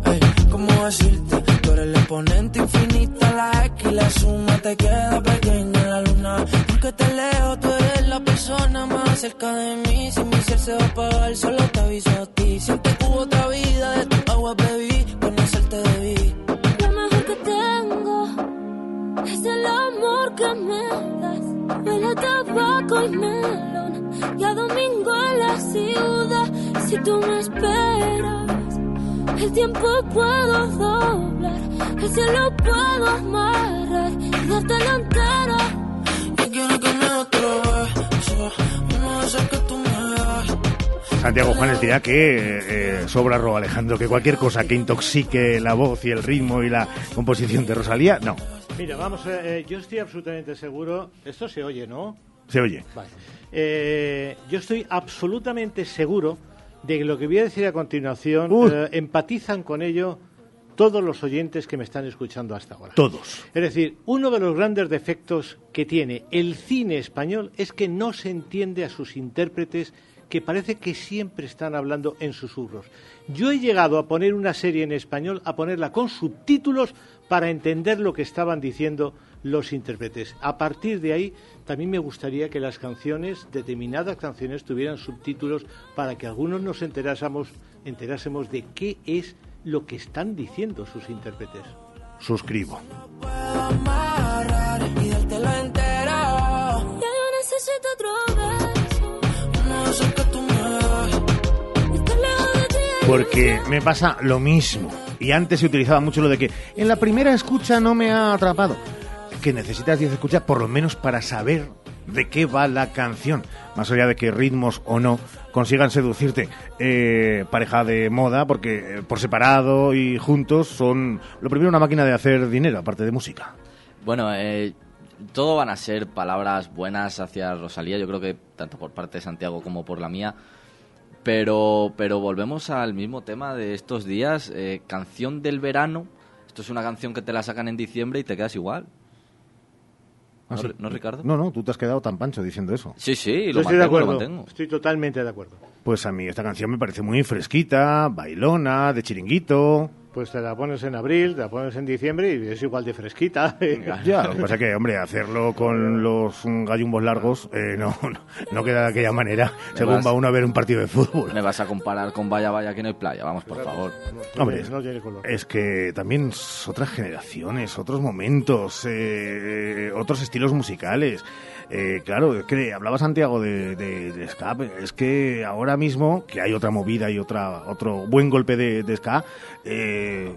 S38: Ey, ¿cómo decirte? Tú eres el exponente infinita, la X y la suma te queda pequeña en la luna. Porque te leo, tú eres la persona más cerca de mí. Si mi ser se va a apagar, solo te aviso a ti. Siente que hubo otra vida, de tu agua bebí, conocerte debí.
S37: Es el amor que me das. Huele a tabaco y melón. Y a domingo en la ciudad. Si tú me esperas, el tiempo puedo doblar. El cielo puedo amarrar y dártelo entero.
S38: Yo quiero que me uno de esos que tú me.
S1: Santiago Juanes dirá que eh, sobra Ro Alejandro, que cualquier cosa que intoxique la voz y el ritmo y la composición de Rosalía, no,
S5: Mira, vamos, eh, eh, yo estoy absolutamente seguro, esto se oye, ¿no?
S1: se oye.
S5: Vale. Eh, yo estoy absolutamente seguro de que lo que voy a decir a continuación empatizan con ello todos los oyentes que me están escuchando hasta ahora.
S1: Todos.
S5: Es decir, uno de los grandes defectos que tiene el cine español es que no se entiende a sus intérpretes que parece que siempre están hablando en susurros. Yo he llegado a poner una serie en español, a ponerla con subtítulos para entender lo que estaban diciendo los intérpretes. A partir de ahí, también me gustaría que las canciones, determinadas canciones, tuvieran subtítulos para que algunos nos enterásemos, enterásemos de qué es lo que están diciendo sus intérpretes.
S1: Suscribo.
S37: necesito otro
S1: Porque me pasa lo mismo. Y antes se utilizaba mucho lo de que en la primera escucha no me ha atrapado. Que necesitas 10 escuchas por lo menos para saber de qué va la canción. Más allá de que ritmos o no consigan seducirte. Eh, pareja de moda, porque eh, por separado y juntos son lo primero una máquina de hacer dinero, aparte de música.
S3: Bueno, eh, todo van a ser palabras buenas hacia Rosalía, yo creo que tanto por parte de Santiago como por la mía. Pero, pero volvemos al mismo tema de estos días. eh, canción del verano. Esto es una canción que te la sacan en diciembre y te quedas igual.
S1: ¿Ah,
S3: ¿No,
S1: sí?
S3: Ri- ¿no, Ricardo?
S1: No, no, tú te has quedado tan pancho diciendo eso.
S3: Sí, sí,
S5: Yo
S3: lo
S5: estoy de
S3: mantengo, lo
S5: acuerdo.
S3: mantengo.
S5: Estoy totalmente de acuerdo.
S1: Pues a mí esta canción me parece muy fresquita, bailona, de chiringuito.
S5: Pues te la pones en abril, te la pones en diciembre y es igual de fresquita.
S1: Ya, lo que pasa es que, hombre, hacerlo con los gallumbos largos eh, no, no, no queda de aquella manera, según
S3: vas-
S1: va uno a ver un partido de fútbol.
S3: Me vas a comparar con Vaya Vaya que no hay playa. Vamos, por favor.
S1: Hombre,
S5: no tiene color.
S1: es que también otras generaciones, otros momentos, eh, otros estilos musicales. Eh, claro, es que hablaba Santiago de, de, de ska, es que ahora mismo, que hay otra movida y otra otro buen golpe de, de ska, eh,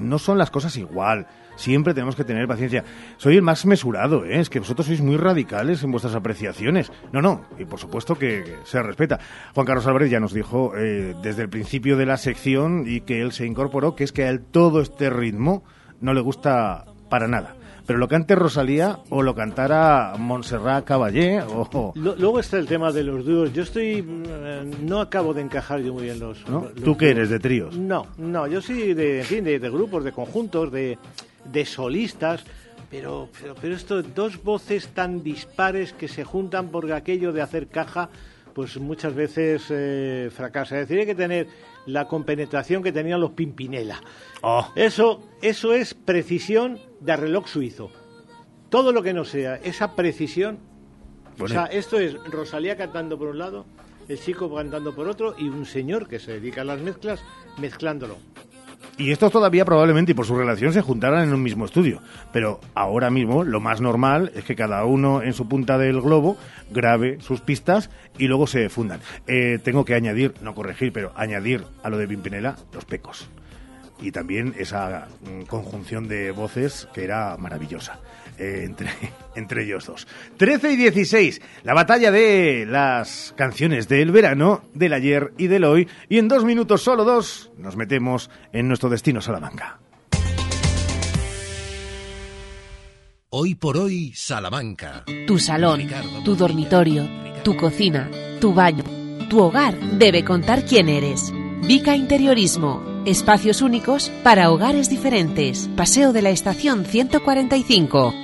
S1: no son las cosas igual. Siempre tenemos que tener paciencia. Soy el más mesurado, ¿eh? es que vosotros sois muy radicales en vuestras apreciaciones. No, no, y por supuesto que, se respeta. Juan Carlos Álvarez ya nos dijo eh, desde el principio de la sección y que él se incorporó, que es que a él todo este ritmo no le gusta para nada. Pero lo cante Rosalía o lo cantara Montserrat Caballé o...
S5: Luego está el tema de los dúos. Yo estoy. eh, No acabo de encajar yo muy bien los.
S1: ¿no?
S5: los
S1: ¿Tú qué eres, de tríos?
S5: No, no, yo soy de, en fin, de, de grupos, de conjuntos, de, de solistas. Pero, pero, pero esto, dos voces tan dispares que se juntan porque aquello de hacer caja, pues muchas veces eh, fracasa. Es decir, hay que tener la compenetración que tenían los Pimpinela.
S1: Oh.
S5: Eso, eso es precisión de reloj suizo. Todo lo que no sea esa precisión.
S1: Bueno.
S5: O sea, esto es Rosalía cantando por un lado, el chico cantando por otro y un señor que se dedica a las mezclas mezclándolo.
S1: Y estos todavía probablemente y por su relación se juntaran en un mismo estudio. Pero ahora mismo lo más normal es que cada uno en su punta del globo grabe sus pistas y luego se fundan. Eh, tengo que añadir, no corregir, pero añadir a lo de Pimpinela los pecos. Y también esa mm, conjunción de voces que era maravillosa eh, entre, entre ellos dos. 13 y 16, la batalla de las canciones del verano, del ayer y del hoy. Y en dos minutos, solo dos, nos metemos en nuestro destino Salamanca.
S39: Hoy por hoy, Salamanca.
S40: Tu salón, tu dormitorio, tu cocina, tu baño, tu hogar debe contar quién eres. Vica Interiorismo. Espacios únicos para hogares diferentes. Paseo de la Estación 145.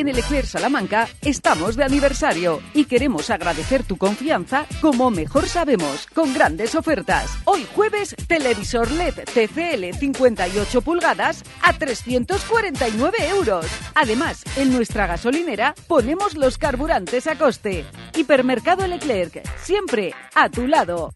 S41: En el Salamanca estamos de aniversario y queremos agradecer tu confianza como mejor sabemos, con grandes ofertas. Hoy jueves, televisor LED TCL 58 pulgadas a 349 euros. Además, en nuestra gasolinera ponemos los carburantes a coste. Hipermercado Leclerc, siempre a tu lado.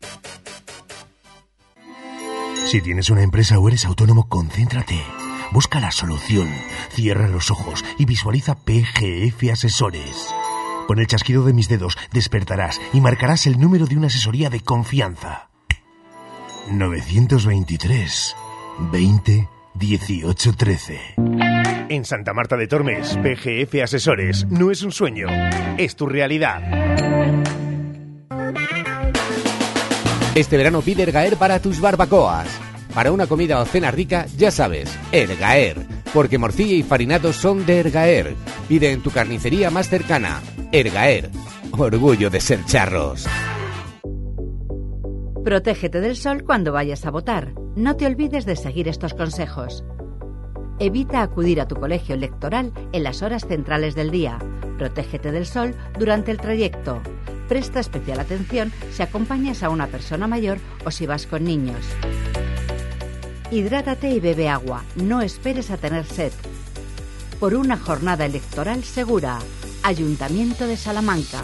S42: Si tienes una empresa o eres autónomo, concéntrate. Busca la solución. Cierra los ojos y visualiza PGF Asesores. Con el chasquido de mis dedos despertarás y marcarás el número de una asesoría de confianza. 923 20 18 13.
S1: En Santa Marta de Tormes, PGF Asesores no es un sueño, es tu realidad.
S7: Este verano pide Ergaer para tus barbacoas. Para una comida o cena rica, ya sabes, Ergaer. Porque morcilla y farinado son de Ergaer. Pide en tu carnicería más cercana. Ergaer. Orgullo de ser charros.
S43: Protégete del sol cuando vayas a votar. No te olvides de seguir estos consejos. Evita acudir a tu colegio electoral en las horas centrales del día. Protégete del sol durante el trayecto. Presta especial atención si acompañas a una persona mayor o si vas con niños. Hidrátate y bebe agua. No esperes a tener sed. Por una jornada electoral segura. Ayuntamiento de Salamanca.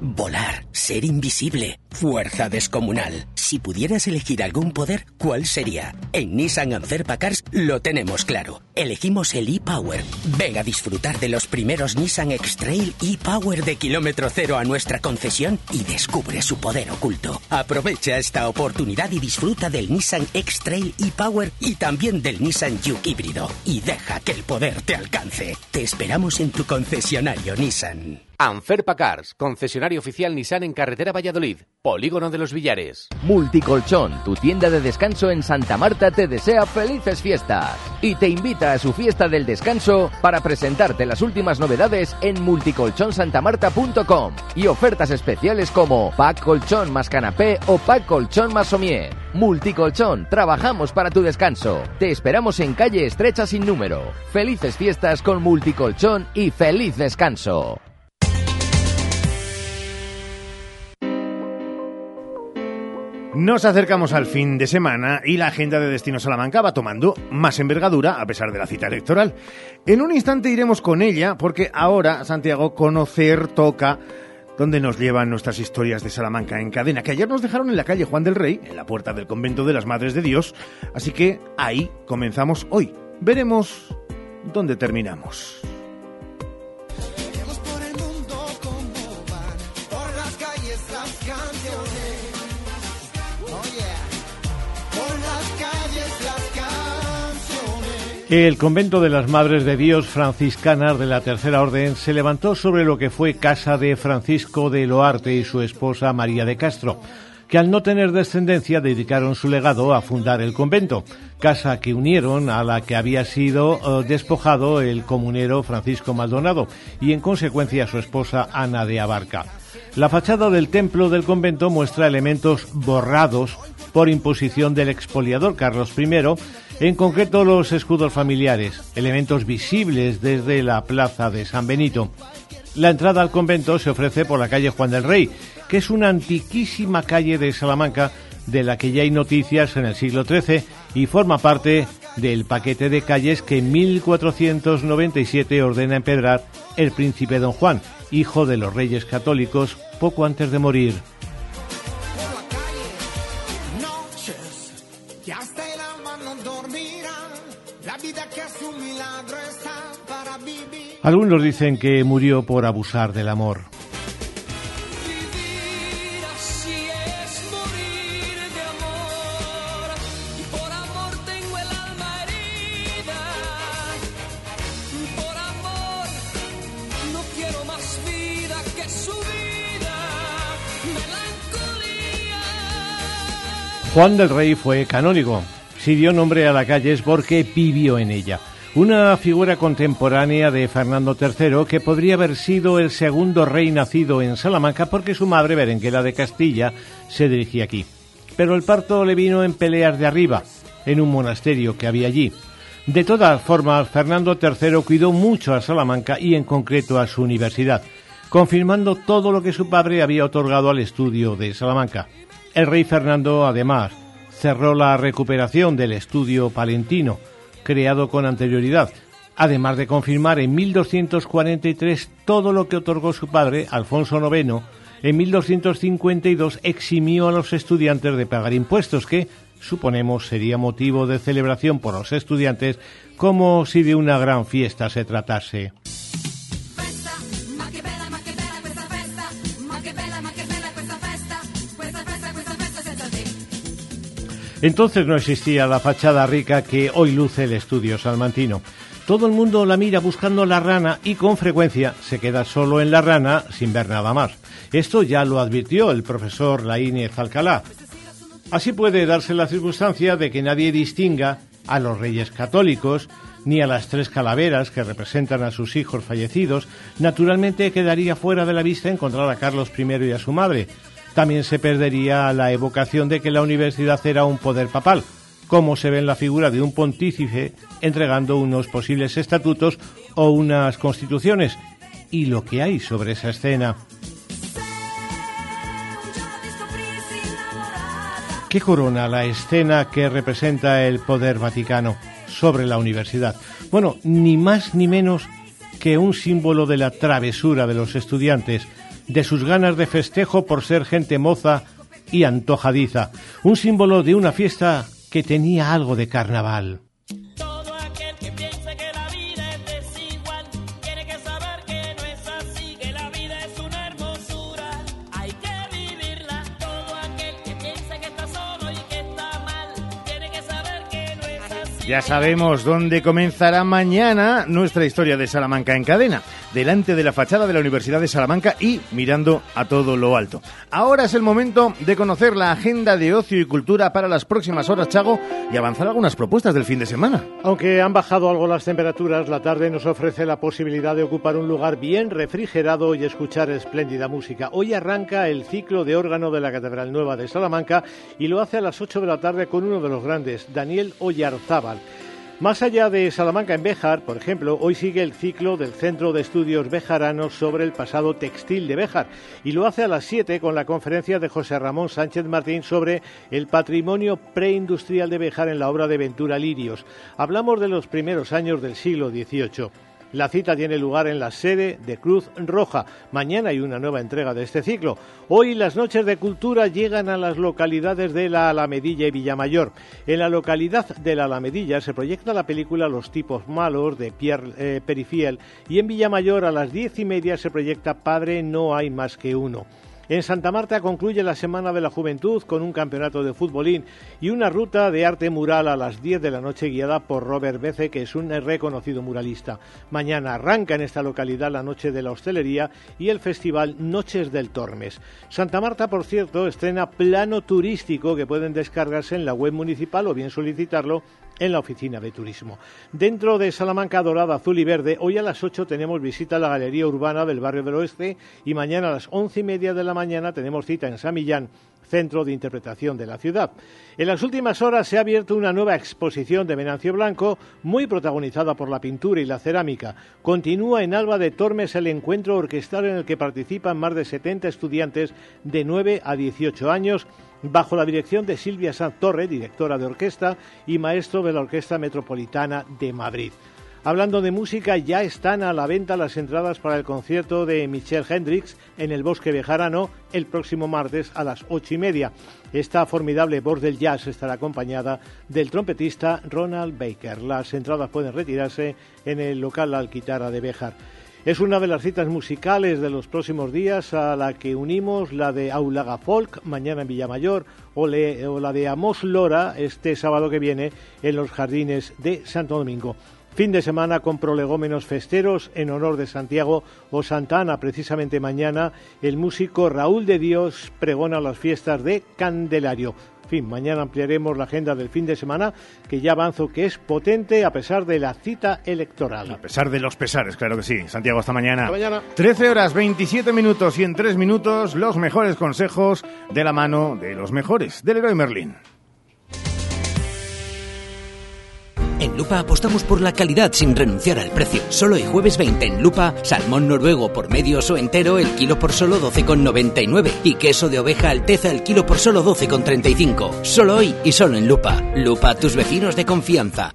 S39: Volar, ser invisible, fuerza descomunal.
S44: Si pudieras elegir algún poder, ¿cuál sería? En Nissan Anferpa Cars lo tenemos claro. Elegimos el e-Power. Ven a disfrutar de los primeros Nissan X-Trail e-Power de kilómetro cero a nuestra concesión y descubre su poder oculto. Aprovecha esta oportunidad y disfruta del Nissan X-Trail e-Power y también del Nissan Juke híbrido. Y deja que el poder te alcance. Te esperamos en tu concesionario Nissan.
S7: Anferpa Cars, concesionario oficial Nissan en carretera Valladolid, Polígono de los Villares.
S45: Multicolchón, tu tienda de descanso en Santa Marta te desea felices fiestas y te invita a su fiesta del descanso para presentarte las últimas novedades en multicolchonsantamarta.com y ofertas especiales como pack colchón más canapé o pack colchón más somier. Multicolchón, trabajamos para tu descanso. Te esperamos en calle estrecha sin número. Felices fiestas con Multicolchón y feliz descanso.
S5: Nos acercamos al fin de semana y la agenda de Destino Salamanca va tomando más envergadura a pesar de la cita electoral. En un instante iremos con ella porque ahora, Santiago, conocer toca dónde nos llevan nuestras historias de Salamanca en cadena, que ayer nos dejaron en la calle Juan del Rey, en la puerta del convento de las Madres de Dios. Así que ahí comenzamos hoy. Veremos dónde terminamos. El convento de las Madres de Dios franciscanas de la Tercera Orden se levantó sobre lo que fue casa de Francisco de Loarte y su esposa María de Castro, que al no tener descendencia dedicaron su legado a fundar el convento, casa que unieron a la que había sido eh, despojado el comunero Francisco Maldonado y en consecuencia su esposa Ana de Abarca. La fachada del templo del convento muestra elementos borrados por imposición del expoliador Carlos I en concreto los escudos familiares, elementos visibles desde la plaza de San Benito. La entrada al convento se ofrece por la calle Juan del Rey, que es una antiquísima calle de Salamanca de la que ya hay noticias en el siglo XIII y forma parte del paquete de calles que en 1497 ordena empedrar el príncipe don Juan, hijo de los reyes católicos, poco antes de morir. Algunos dicen que murió por abusar del amor. Juan del Rey fue canónigo. Si dio nombre a la calle es porque vivió en ella. Una figura contemporánea de Fernando III que podría haber sido el segundo rey nacido en Salamanca porque su madre, Berenguela de Castilla, se dirigía aquí. Pero el parto le vino en peleas de arriba, en un monasterio que había allí. De todas formas, Fernando III cuidó mucho a Salamanca y en concreto a su universidad, confirmando todo lo que su padre había otorgado al estudio de Salamanca. El rey Fernando, además, cerró la recuperación del estudio palentino, creado con anterioridad, además de confirmar en 1243 todo lo que otorgó su padre, Alfonso IX, en 1252 eximió a los estudiantes de pagar impuestos, que suponemos sería motivo de celebración por los estudiantes como si de una gran fiesta se tratase. Entonces no existía la fachada rica que hoy luce el estudio salmantino. Todo el mundo la mira buscando la rana y con frecuencia se queda solo en la rana sin ver nada más. Esto ya lo advirtió el profesor Laínez Alcalá. Así puede darse la circunstancia de que nadie distinga a los reyes católicos ni a las tres calaveras que representan a sus hijos fallecidos. Naturalmente quedaría fuera de la vista encontrar a Carlos I y a su madre, también se perdería la evocación de que la universidad era un poder papal, como se ve en la figura de un pontífice entregando unos posibles estatutos o unas constituciones, y lo que hay sobre esa escena. ¿Qué corona la escena que representa el poder vaticano sobre la universidad? Bueno, ni más ni menos que un símbolo de la travesura de los estudiantes, de sus ganas de festejo por ser gente moza y antojadiza, un símbolo de una fiesta que tenía algo de carnaval.
S1: Ya sabemos dónde comenzará mañana nuestra historia de Salamanca en cadena, delante de la fachada de la Universidad de Salamanca y mirando a todo lo alto. Ahora es el momento de conocer la agenda de ocio y cultura para las próximas horas, Chago, y avanzar algunas propuestas del fin de semana.
S5: Aunque han bajado algo las temperaturas, la tarde nos ofrece la posibilidad de ocupar un lugar bien refrigerado y escuchar espléndida música. Hoy arranca el ciclo de órgano de la Catedral Nueva de Salamanca y lo hace a las 8 de la tarde con uno de los grandes, Daniel Oyarzábal. Más allá de Salamanca en Béjar, por ejemplo, hoy sigue el ciclo del Centro de Estudios Bejaranos sobre el pasado textil de Béjar y lo hace a las 7 con la conferencia de José Ramón Sánchez Martín sobre el patrimonio preindustrial de Béjar en la obra de Ventura Lirios. Hablamos de los primeros años del siglo XVIII. La cita tiene lugar en la sede de Cruz Roja. Mañana hay una nueva entrega de este ciclo. Hoy las noches de cultura llegan a las localidades de la Alamedilla y Villamayor. En la localidad de la Alamedilla se proyecta la película Los tipos malos de Pierre eh, Perifiel y en Villamayor a las diez y media se proyecta Padre no hay más que uno. En Santa Marta concluye la Semana de la Juventud con un campeonato de futbolín y una ruta de arte mural a las 10 de la noche guiada por Robert Bece, que es un reconocido muralista. Mañana arranca en esta localidad la Noche de la Hostelería y el festival Noches del Tormes. Santa Marta, por cierto, estrena plano turístico que pueden descargarse en la web municipal o bien solicitarlo en la oficina de turismo. Dentro de Salamanca Dorada, Azul y Verde, hoy a las 8 tenemos visita a la Galería Urbana del Barrio del Oeste y mañana a las once y media de la mañana tenemos cita en San Millán centro de interpretación de la ciudad. En las últimas horas se ha abierto una nueva exposición de Venancio Blanco, muy protagonizada por la pintura y la cerámica. Continúa en Alba de Tormes el encuentro orquestal en el que participan más de 70 estudiantes de 9 a 18 años bajo la dirección de Silvia Sanz Torre, directora de orquesta y maestro de la Orquesta Metropolitana de Madrid. Hablando de música, ya están a la venta las entradas para el concierto de Michelle Hendrix en el Bosque Bejarano el próximo martes a las ocho y media. Esta formidable voz del jazz estará acompañada del trompetista Ronald Baker. Las entradas pueden retirarse en el local Alquitara de Bejar. Es una de las citas musicales de los próximos días a la que unimos la de Aulaga Folk mañana en Villamayor o, o la de Amos Lora este sábado que viene en los jardines de Santo Domingo. Fin de semana con prolegómenos festeros en honor de Santiago o Santana. Precisamente mañana el músico Raúl de Dios pregona las fiestas de Candelario. En fin, mañana ampliaremos la agenda del fin de semana, que ya avanzo que es potente a pesar de la cita electoral.
S1: A pesar de los pesares, claro que sí. Santiago, hasta mañana.
S5: Hasta mañana.
S1: 13 horas 27 minutos y en 3 minutos los mejores consejos de la mano de los mejores, del héroe Merlín.
S46: En Lupa apostamos por la calidad sin renunciar al precio. Solo el jueves 20 en Lupa, salmón noruego por medios o entero el kilo por solo 12,99 y queso de oveja alteza el kilo por solo 12,35. Solo hoy y solo en Lupa. Lupa, tus vecinos de confianza.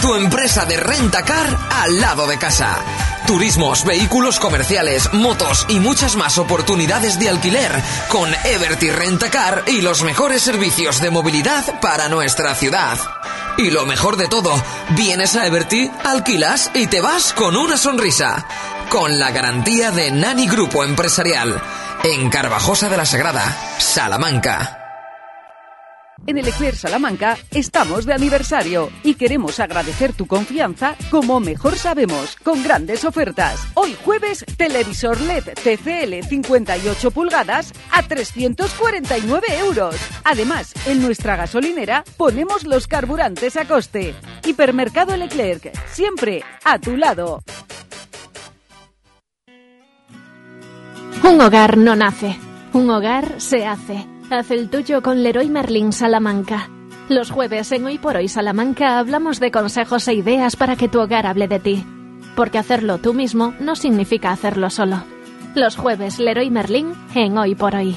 S47: Tu empresa de rentacar al lado de casa. Turismos, vehículos comerciales, motos y muchas más oportunidades de alquiler con Everty Rentacar y los mejores servicios de movilidad para nuestra ciudad. Y lo mejor de todo, vienes a Everty, alquilas y te vas con una sonrisa. Con la garantía de Nani Grupo Empresarial. En Carvajosa de la Sagrada, Salamanca.
S41: En el Salamanca estamos de aniversario y queremos agradecer tu confianza como mejor sabemos, con grandes ofertas. Hoy jueves, televisor LED TCL 58 pulgadas a 349 euros. Además, en nuestra gasolinera ponemos los carburantes a coste. Hipermercado Leclerc, siempre a tu lado.
S48: Un hogar no nace, un hogar se hace. Haz el tuyo con Leroy Merlin Salamanca. Los jueves en Hoy por Hoy Salamanca hablamos de consejos e ideas para que tu hogar hable de ti. Porque hacerlo tú mismo no significa hacerlo solo. Los jueves Leroy Merlin en Hoy por Hoy.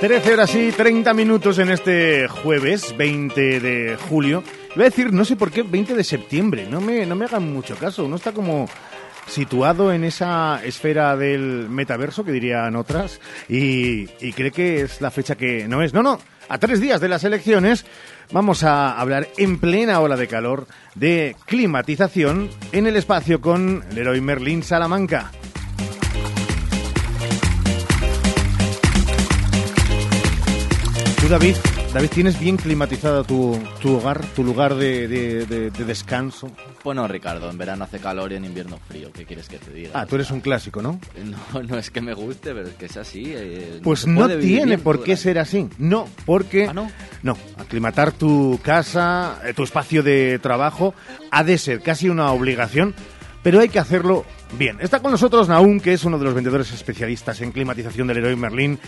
S1: Trece horas y 30 minutos en este jueves 20 de julio. Iba a decir, no sé por qué, 20 de septiembre. No me, no me hagan mucho caso. Uno está como situado en esa esfera del metaverso, que dirían otras, y, y cree que es la fecha que no es. No, no. A tres días de las elecciones vamos a hablar en plena ola de calor de climatización en el espacio con Leroy Merlin Salamanca. Tú, David, David, ¿tienes bien climatizado tu, tu hogar, tu lugar de, de- de- de descanso?
S3: Bueno, Ricardo, en verano hace calor y en invierno frío. ¿Qué quieres que te diga?
S1: Ah, tú eres un clásico, ¿no?
S3: No, no es que me guste, pero es que es así. eh,
S1: Pues no
S3: vivir
S1: tiene por qué ser así. No, porque...
S3: ¿Ah, no?
S1: No, aclimatar tu casa, eh, tu espacio de trabajo, ha de ser casi una obligación, pero hay que hacerlo bien. Está con nosotros Naum, que es uno de los vendedores especialistas en climatización del Leroy Merlin,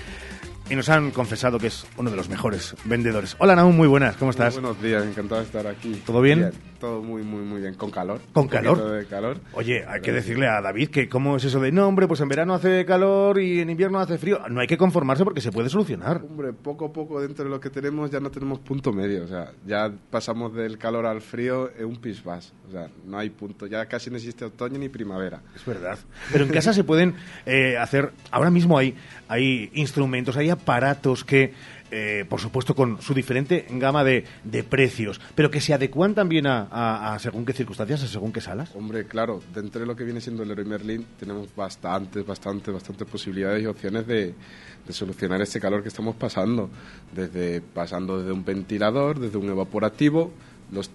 S1: y nos han confesado que es uno de los mejores vendedores. Hola Naum, muy buenas, ¿cómo estás?
S49: Muy buenos días, encantado de estar aquí.
S1: ¿Todo bien?
S49: Todo muy, muy, muy bien. Con calor.
S1: ¿Con calor?
S49: de calor.
S1: Oye, hay que decirle a David que cómo es eso de, no hombre, pues en verano hace calor y en invierno hace frío. No hay que conformarse porque se puede solucionar.
S49: Hombre, poco a poco dentro de lo que tenemos ya no tenemos punto medio. O sea, ya pasamos del calor al frío en un pis vas. O sea, no hay punto. Ya casi no existe otoño ni primavera.
S1: Es verdad. Pero en casa se pueden eh, hacer, ahora mismo hay, hay instrumentos, hay aparatos que, eh, por supuesto, con su diferente gama de, de precios, pero que se adecuan también a, a- a según qué circunstancias, a según qué salas.
S49: Hombre, claro, dentro de lo que viene siendo el Leroy Merlin tenemos bastantes, bastantes, bastantes posibilidades y opciones de, de solucionar este calor que estamos pasando. Desde pasando desde un ventilador, desde un evaporativo, los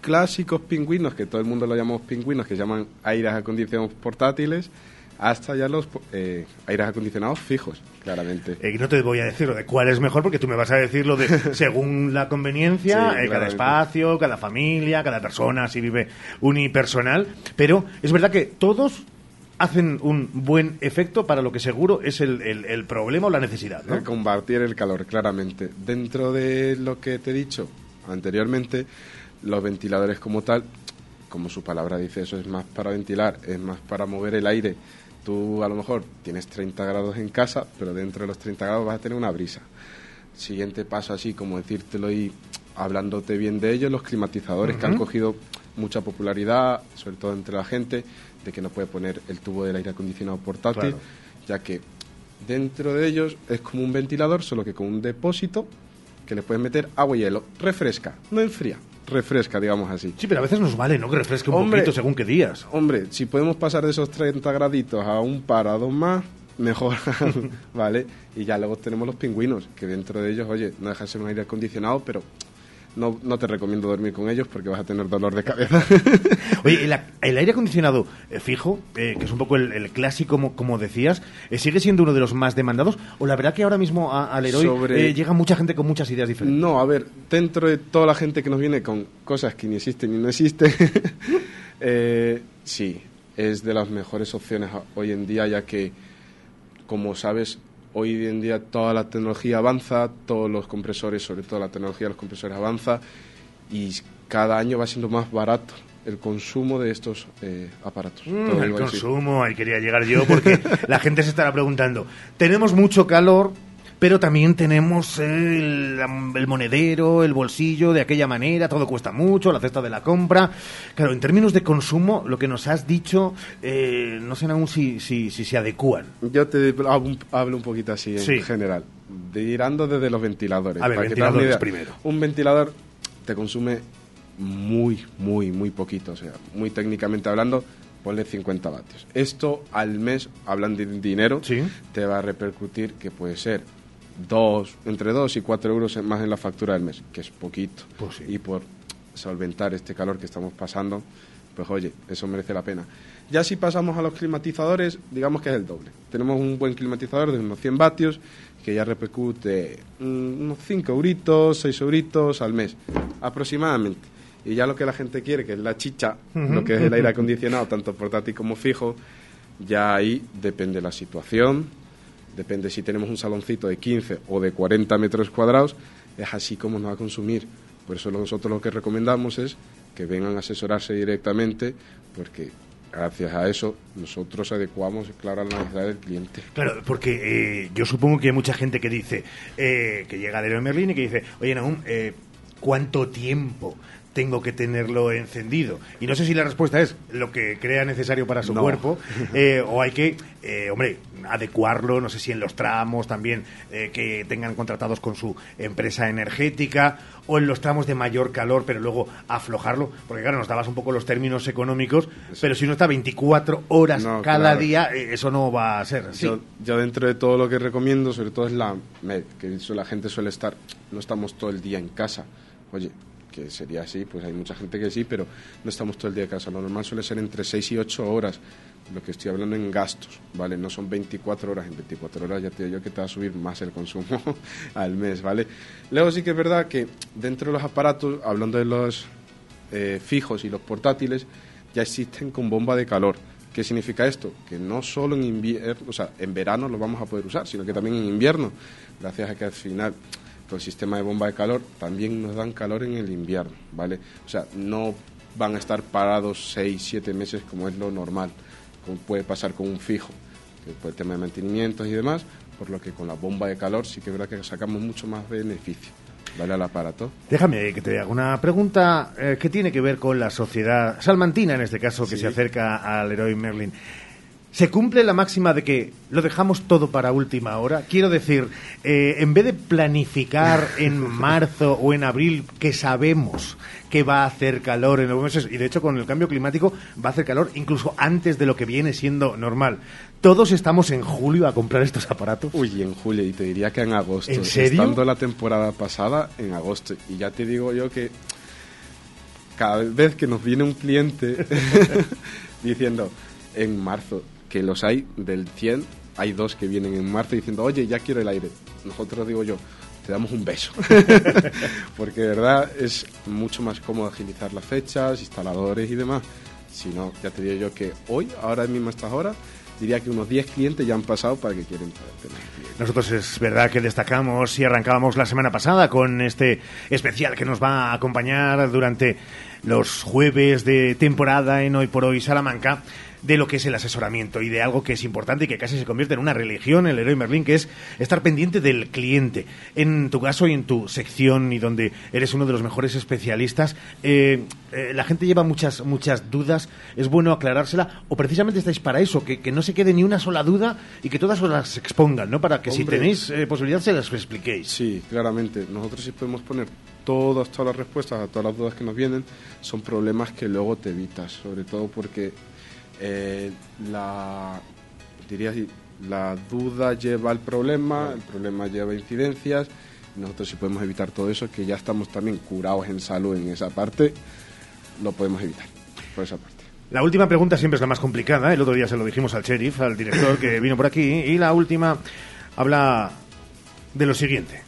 S49: clásicos pingüinos, que todo el mundo lo llamamos pingüinos, que llaman aires acondicionados portátiles, hasta ya los eh, aires acondicionados fijos, claramente.
S1: Eh, no te voy a decir lo de cuál es mejor, porque tú me vas a decir lo de según la conveniencia,
S49: Sí,
S1: eh, cada espacio, cada familia, cada persona, si vive unipersonal. Pero es verdad que todos hacen un buen efecto para lo que seguro es el, el- el problema o la necesidad. ¿no?
S49: De combatir el calor, claramente. Dentro de lo que te he dicho anteriormente, los ventiladores como tal, como su palabra dice, eso es más para ventilar, es más para mover el aire. Tú a lo mejor tienes 30 grados en casa, pero dentro de los 30 grados vas a tener una brisa. Siguiente paso, así como decírtelo y hablándote bien de ellos, los climatizadores que han cogido mucha popularidad, sobre todo entre la gente, de que no puede poner el tubo del aire acondicionado portátil,
S1: Claro.
S49: ya que dentro de ellos es como un ventilador, solo que con un depósito que le puedes meter agua y hielo. Refresca, no enfría, refresca, digamos así.
S1: Sí, pero a veces nos vale, ¿no? Que refresque un
S49: Hombre,
S1: poquito según qué días.
S49: Hombre, si podemos pasar de esos 30 graditos a un par, a dos más, mejor, ¿vale? Y ya luego tenemos los pingüinos, que dentro de ellos, oye, no deja de ser un aire acondicionado, pero no, no te recomiendo dormir con ellos porque vas a tener dolor de cabeza.
S1: Oye, el, el aire acondicionado eh, fijo, eh, que es un poco el, el clásico, como, como decías, eh, ¿sigue siendo uno de los más demandados? ¿O la verdad que ahora mismo al Leroy
S49: Sobre-
S1: eh, llega mucha gente con muchas ideas diferentes?
S49: No, a ver, dentro de toda la gente que nos viene con cosas que ni existen ni no existen, eh, sí, es de las mejores opciones hoy en día, ya que, como sabes, hoy en día toda la tecnología avanza, todos los compresores, sobre todo la tecnología de los compresores avanza, y cada año va siendo más barato el consumo de estos eh, aparatos.
S1: Mm, el consumo, ahí quería llegar yo, porque la gente se estará preguntando, tenemos mucho calor, pero también tenemos el, el monedero, el bolsillo de aquella manera, todo cuesta mucho, la cesta de la compra. Claro, en términos de consumo, lo que nos has dicho, eh, no sé aún si, si, si se adecúan.
S49: Yo te hablo un, poquito así en
S1: Sí.
S49: general, tirando desde los ventiladores.
S1: A ver,
S49: para
S1: ventiladores primero.
S49: Un ventilador te consume muy, muy, muy poquito, o sea, muy técnicamente hablando, ponle 50 vatios. Esto al mes, hablando de dinero, te va a repercutir que puede ser dos, entre 2 y 4 euros más en la factura del mes, que es poquito.
S1: Pues
S49: Y por solventar este calor que estamos pasando, pues oye, eso merece la pena. Ya si pasamos a los climatizadores, digamos que es el doble. Tenemos un buen climatizador de unos 100 vatios que ya repercute unos 5 euritos, 6 euritos al mes, aproximadamente. Y ya lo que la gente quiere, que es la chicha, lo que es el aire acondicionado, tanto portátil como fijo, ya ahí depende la situación, depende si tenemos un saloncito de 15 o de 40 metros cuadrados, es así como nos va a consumir. Por eso nosotros lo que recomendamos es que vengan a asesorarse directamente, porque gracias a eso nosotros adecuamos, claro, a la necesidad del cliente.
S1: Claro, porque eh, yo supongo que hay mucha gente que dice, eh, que llega de Merlin y que dice, oye, Naum, eh, ¿cuánto tiempo tengo que tenerlo encendido? Y no sé si la respuesta es lo que crea necesario para su
S49: No.
S1: cuerpo, eh, o hay que, eh, hombre, adecuarlo, no sé si en los tramos también, eh, que tengan contratados con su empresa energética, o en los tramos de mayor calor, pero luego aflojarlo, porque claro, nos dabas un poco los términos económicos, pero si uno está 24 horas
S49: No,
S1: cada
S49: claro.
S1: día, eso no va a ser.
S49: Yo, yo dentro de todo lo que recomiendo, sobre todo es la med, que la gente suele estar, no estamos todo el día en casa. Oye, que sería así, pues hay mucha gente que sí, pero no estamos todo el día en casa. Lo normal suele ser entre 6 y 8 horas, lo que estoy hablando en gastos, ¿vale? No son 24 horas, en 24 horas ya te digo yo que te va a subir más el consumo al mes, ¿vale? Luego sí que es verdad que dentro de los aparatos, hablando de los eh, fijos y los portátiles, ya existen con bomba de calor. ¿Qué significa esto? Que no solo en invierno, o sea, en verano lo vamos a poder usar, sino que también en invierno, gracias a que al final con el sistema de bomba de calor también nos dan calor en el invierno, ¿vale? O sea, no van a estar parados 6, 7 meses como es lo normal, como puede pasar con un fijo, que por el tema de mantenimientos y demás, por lo que con la bomba de calor sí que es verdad que sacamos mucho más beneficio, ¿vale? Al aparato.
S1: Déjame que te haga una pregunta eh, que tiene que ver con la sociedad salmantina, en este caso, que se acerca al héroe Merlin. ¿Se cumple la máxima de que lo dejamos todo para última hora? Quiero decir, eh, en vez de planificar en marzo o en abril, que sabemos que va a hacer calor en los meses, y de hecho con el cambio climático va a hacer calor incluso antes de lo que viene siendo normal. ¿Todos estamos en julio a comprar estos aparatos?
S49: Uy, en julio, y te diría que en agosto.
S1: ¿En serio?
S49: Estando la temporada pasada, en agosto. Y ya te digo yo que cada vez que nos viene un cliente diciendo en marzo, que los hay del 100, hay dos que vienen en marzo diciendo, oye, ya quiero el aire. Nosotros, digo yo, te damos un beso. Porque de verdad es mucho más cómodo agilizar las fechas, instaladores y demás. Si no, ya te digo yo que hoy, ahora mismo a estas horas, diría que unos 10 clientes ya han pasado para que quieren tener.
S1: Nosotros es verdad que destacamos y arrancábamos la semana pasada con este especial que nos va a acompañar durante los jueves de temporada en Hoy por Hoy Salamanca de lo que es el asesoramiento y de algo que es importante y que casi se convierte en una religión, el héroe Merlín, que es estar pendiente del cliente. En tu caso y en tu sección y donde eres uno de los mejores especialistas, eh, eh, la gente lleva muchas, muchas dudas, es bueno aclarársela o precisamente estáis para eso, que, que no se quede ni una sola duda y que todas os las expongan, ¿no? Para que si tenéis eh, posibilidad se las expliquéis.
S49: Sí, claramente. Nosotros sí podemos poner todas, todas las respuestas a todas las dudas que nos vienen. Son problemas que luego te evitas, sobre todo porque eh, la, diría así, la duda lleva al problema, el problema lleva incidencias. Nosotros sí podemos evitar todo eso, que ya estamos también curados en salud en esa parte, lo podemos evitar por esa parte.
S1: La última pregunta siempre es la más complicada. El otro día se lo dijimos al sheriff, al director que vino por aquí. Y la última habla de lo siguiente.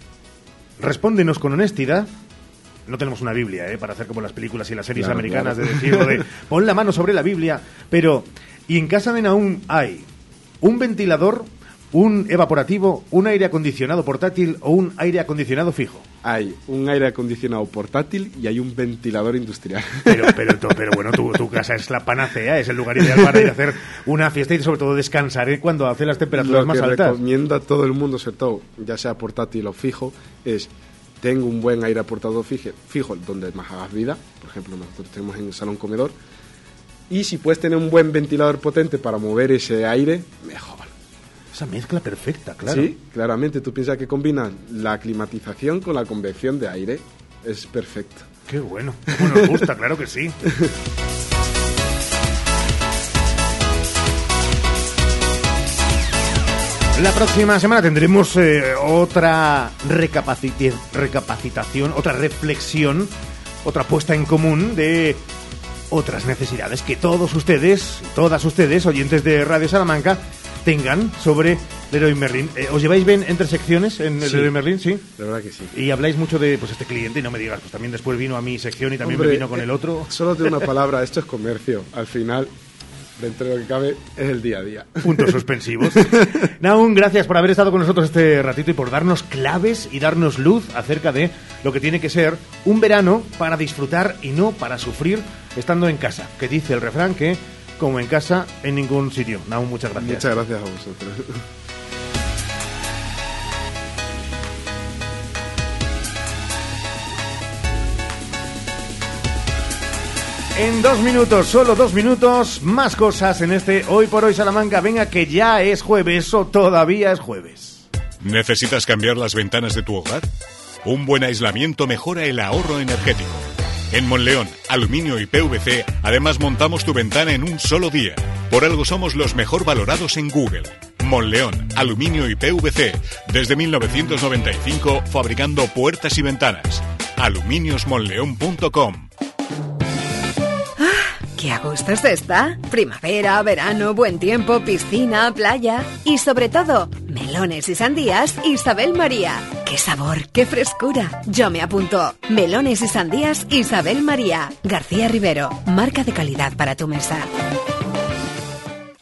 S1: Respóndenos con honestidad. No tenemos una Biblia, ¿eh? Para hacer como las películas y las series
S49: Claro,
S1: americanas
S49: claro.
S1: de decirlo de pon la mano sobre la Biblia. Pero, ¿y en casa de Naum hay un ventilador, un evaporativo, un aire acondicionado portátil o un aire acondicionado fijo?
S49: hay un aire acondicionado portátil y hay un ventilador industrial.
S1: Pero, pero, bueno, tu, tu casa es la panacea, es el lugar ideal para ir a hacer una fiesta y sobre todo descansar ¿eh? cuando hace las temperaturas
S49: Lo
S1: más
S49: que
S1: altas.
S49: recomiendo a todo el mundo, sobre todo, ya sea portátil o fijo, es tengo un buen aire aportado fijo, fijo donde más hagas vida. Por ejemplo, nosotros tenemos en el salón comedor. Y si puedes tener un buen ventilador potente para mover ese aire, mejor.
S1: Esa mezcla perfecta, claro.
S49: Sí, claramente. Tú piensas que combinan la climatización con la convección de aire. Es perfecto.
S1: Qué bueno. Cómo nos gusta, claro que sí. La próxima semana tendremos eh, otra recapacitación, otra reflexión, otra puesta en común de otras necesidades que todos ustedes, todas ustedes, oyentes de Radio Salamanca, tengan sobre Leroy Merlin. Eh, ¿Os lleváis bien entre secciones en el
S49: Sí.
S1: Leroy Merlin? Sí.
S49: La verdad que sí.
S1: Y habláis mucho de pues este cliente y no me digas, pues también después vino a mi sección y también
S49: Hombre,
S1: me vino con el
S49: eh,
S1: otro.
S49: Solo de una palabra, esto es comercio. Al final, dentro de lo que cabe, es el día a día.
S1: Puntos suspensivos. Naun, gracias por haber estado con nosotros este ratito y por darnos claves y darnos luz acerca de lo que tiene que ser un verano para disfrutar y no para sufrir estando en casa. Que dice el refrán que, como en casa, en ningún sitio. Naun, muchas gracias.
S49: Muchas gracias a vosotros.
S1: En dos minutos, solo dos minutos, más cosas en este Hoy por Hoy Salamanca. Venga, que ya es jueves o todavía es jueves.
S50: ¿Necesitas cambiar las ventanas de tu hogar? Un buen aislamiento mejora el ahorro energético. En Monleón, Aluminio y PVC, además montamos tu ventana en un solo día. Por algo somos los mejor valorados en Google. Monleón, Aluminio y PVC, desde 1995 fabricando puertas y ventanas. aluminiosmonleón.com
S51: ¡Qué a gusto se está! Primavera, verano, buen tiempo, piscina, playa y sobre todo, melones y sandías Isabel María. ¡Qué sabor, qué frescura! Yo me apunto. Melones y sandías Isabel María. García Rivero, marca de calidad para tu mesa.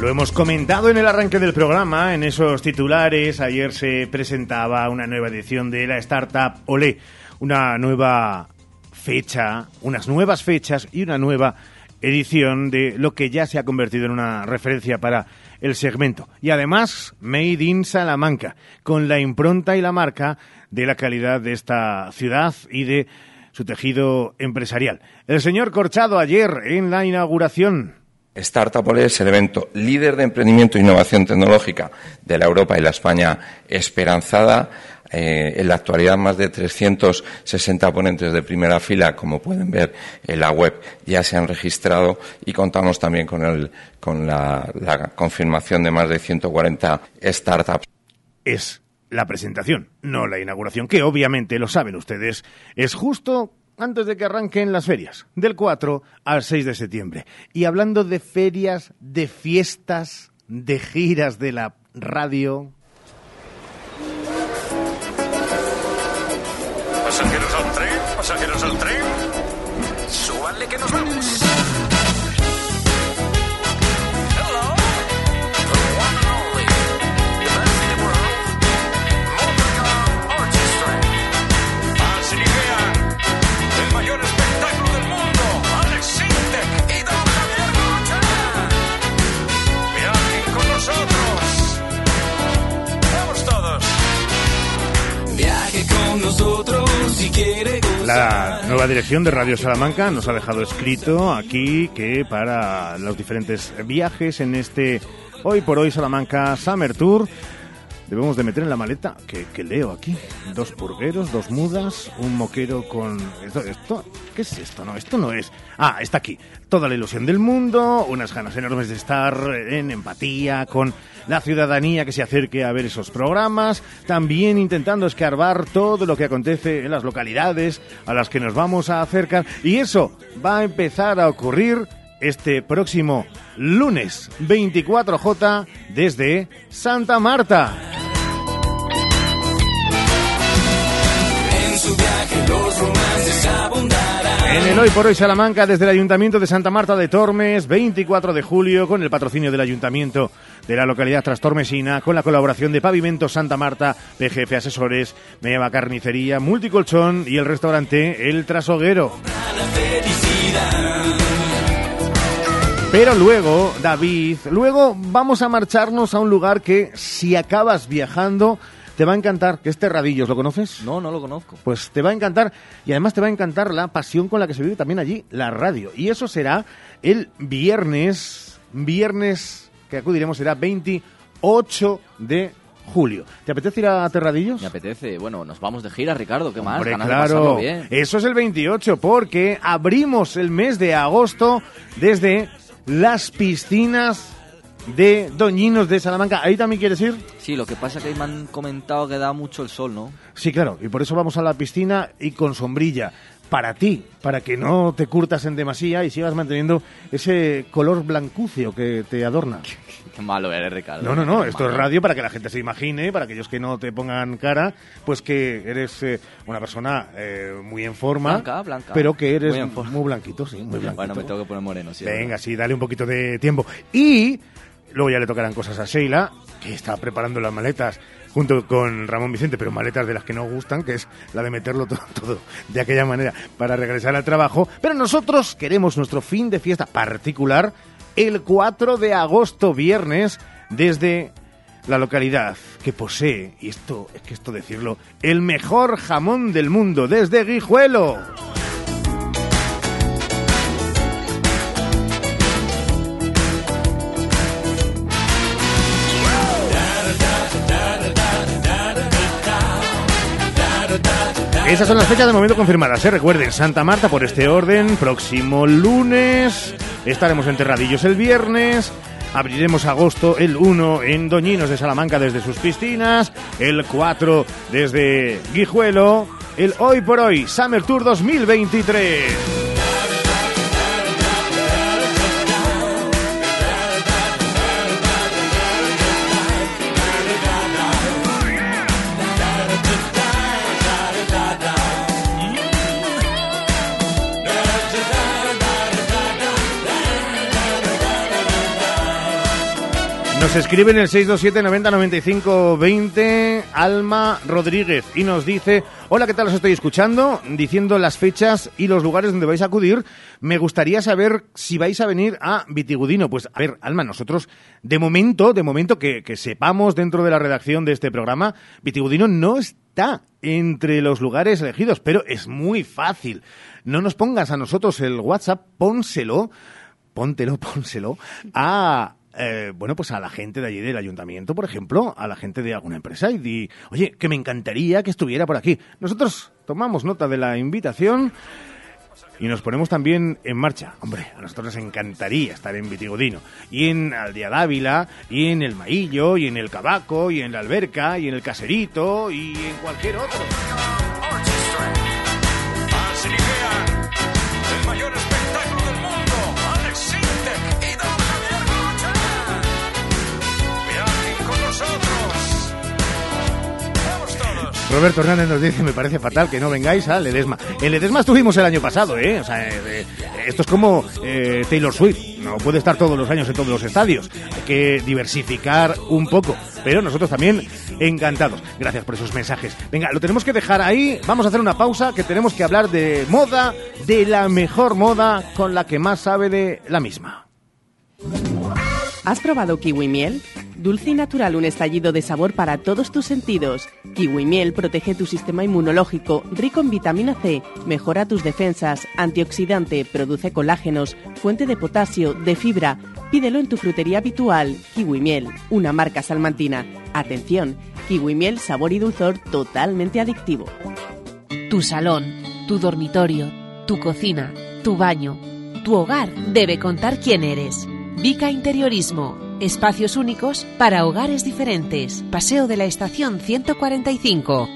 S1: Lo hemos comentado en el arranque del programa, en esos titulares. Ayer se presentaba una nueva edición de la Startup Olé, una nueva fecha, unas nuevas fechas y una nueva edición de lo que ya se ha convertido en una referencia para el segmento. Y además, Made in Salamanca, con la impronta y la marca de la calidad de esta ciudad y de su tejido empresarial. El señor Corchado ayer en la inauguración
S52: Startup Ole es el evento líder de emprendimiento e innovación tecnológica de la Europa y la España esperanzada. Eh, en la actualidad, más de 360 ponentes de primera fila, como pueden ver en la web, ya se han registrado y contamos también con, el, con la, la confirmación de más de 140 startups.
S1: es la presentación, no la inauguración, que obviamente lo saben ustedes, es justo antes de que arranquen las ferias, del 4 al 6 de septiembre. Y hablando de ferias, de fiestas, de giras de la radio, La nueva dirección de Radio Salamanca nos ha dejado escrito aquí que para los diferentes viajes en este Hoy por Hoy Salamanca Summer Tour debemos de meter en la maleta, que, que leo aquí, dos purgueros, dos mudas, un moquero con... Esto, esto, ¿Qué es esto? No, esto no es... Ah, está aquí. Toda la ilusión del mundo, unas ganas enormes de estar en empatía con la ciudadanía que se acerque a ver esos programas, también intentando escarbar todo lo que acontece en las localidades a las que nos vamos a acercar. Y eso va a empezar a ocurrir este próximo lunes 24J desde Santa Marta.
S53: En su viaje los romances abundarán.
S1: En el Hoy por Hoy Salamanca, desde el Ayuntamiento de Santa Marta de Tormes, 24 de julio, con el patrocinio del Ayuntamiento de la localidad Trastormesina, con la colaboración de Pavimento Santa Marta, PGF Asesores, Meva Carnicería, Multicolchón y el restaurante El Trasoguero. Pero luego, David, luego vamos a marcharnos a un lugar que si acabas viajando te va a encantar, que es Terradillos, ¿lo conoces?
S3: No, no lo conozco.
S1: Pues te va a encantar y además te va a encantar la pasión con la que se vive también allí la radio. Y eso será el viernes, viernes que acudiremos será 28 de julio. ¿Te apetece ir a Terradillos?
S3: Me apetece. Bueno, nos vamos de gira, Ricardo. ¿Qué más?
S1: Hombre,
S3: de pasarlo
S1: claro.
S3: bien.
S1: Eso es el 28 porque abrimos el mes de agosto desde las piscinas de Doñinos de Salamanca. ¿Ahí también quieres ir?
S3: Sí, lo que pasa es que ahí me han comentado que da mucho el sol, ¿no?
S1: Sí, claro, y por eso vamos a la piscina y con sombrilla. Para ti, para que no te curtas en demasía y sigas manteniendo ese color blancucio que te adorna.
S3: Qué malo eres, Ricardo.
S1: No, no, no, esto es radio para que la gente se imagine, para aquellos que no te pongan cara, pues que eres eh, una persona eh, muy en forma,
S3: Blanca, blanca.
S1: pero que eres
S3: Muy
S1: blanquito, sí, muy blanquito.
S3: Bueno, me tengo que poner moreno, sí.
S1: Venga, sí, dale un poquito de tiempo. Y luego ya le tocarán cosas a Sheila, que está preparando las maletas junto con Ramón Vicente, pero maletas de las que no gustan, que es la de meterlo todo, todo de aquella manera para regresar al trabajo. Pero nosotros queremos nuestro fin de fiesta particular el 4 de agosto, viernes, desde la localidad que posee, y esto es que esto decirlo, el mejor jamón del mundo, desde Guijuelo. Esas son las fechas de momento confirmadas. ¿eh? Recuerden, Santa Marta por este orden, próximo lunes. Estaremos en Terradillos el viernes. Abriremos agosto el 1 en Doñinos de Salamanca desde sus piscinas. El 4 desde Guijuelo. El Hoy por Hoy Summer Tour 2023. Nos escribe en el 627 90 95 20 Alma Rodríguez y nos dice, hola, ¿qué tal os estoy escuchando? Diciendo las fechas y los lugares donde vais a acudir. Me gustaría saber si vais a venir a Vitigudino. Pues, a ver, Alma, nosotros, de momento, de momento que, que sepamos dentro de la redacción de este programa, Vitigudino no está entre los lugares elegidos, pero es muy fácil. No nos pongas a nosotros el WhatsApp, pónselo, póntelo, pónselo, a eh, bueno, pues a la gente de allí del ayuntamiento, por ejemplo, a la gente de alguna empresa y di, oye, que me encantaría que estuviera por aquí. Nosotros tomamos nota de la invitación y nos ponemos también en marcha. Hombre, a nosotros nos encantaría estar en Vitigodino y en Aldea Dávila y en el Maillo y en el Cabaco y en la Alberca y en el Caserito y en cualquier otro. Roberto Hernández nos dice, me parece fatal que no vengáis a Ledesma. En Ledesma estuvimos el año pasado, ¿eh? O sea, eh, eh, esto es como eh, Taylor Swift. No puede estar todos los años en todos los estadios. Hay que diversificar un poco. Pero nosotros también encantados. Gracias por esos mensajes. Venga, lo tenemos que dejar ahí. Vamos a hacer una pausa que tenemos que hablar de moda, de la mejor moda con la que más sabe de la misma.
S54: ¿Has probado kiwi miel? Dulce y natural, un estallido de sabor para todos tus sentidos. Kiwi miel protege tu sistema inmunológico, rico en vitamina C, mejora tus defensas, antioxidante, produce colágenos, fuente de potasio, de fibra. Pídelo en tu frutería habitual. Kiwi miel, una marca salmantina. Atención, kiwi miel, sabor y dulzor totalmente adictivo.
S41: Tu salón, tu dormitorio, tu cocina, tu baño, tu hogar debe contar quién eres. Vica Interiorismo. Espacios únicos para hogares diferentes. Paseo de la Estación 145.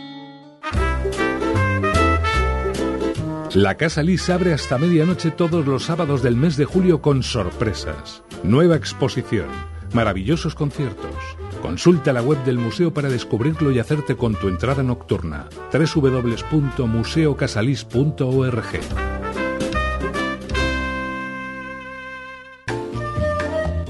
S55: La Casa Lis abre hasta medianoche todos los sábados del mes de julio con sorpresas. Nueva exposición, maravillosos conciertos. Consulta la web del museo para descubrirlo y hacerte con tu entrada nocturna. www.museocasalis.org.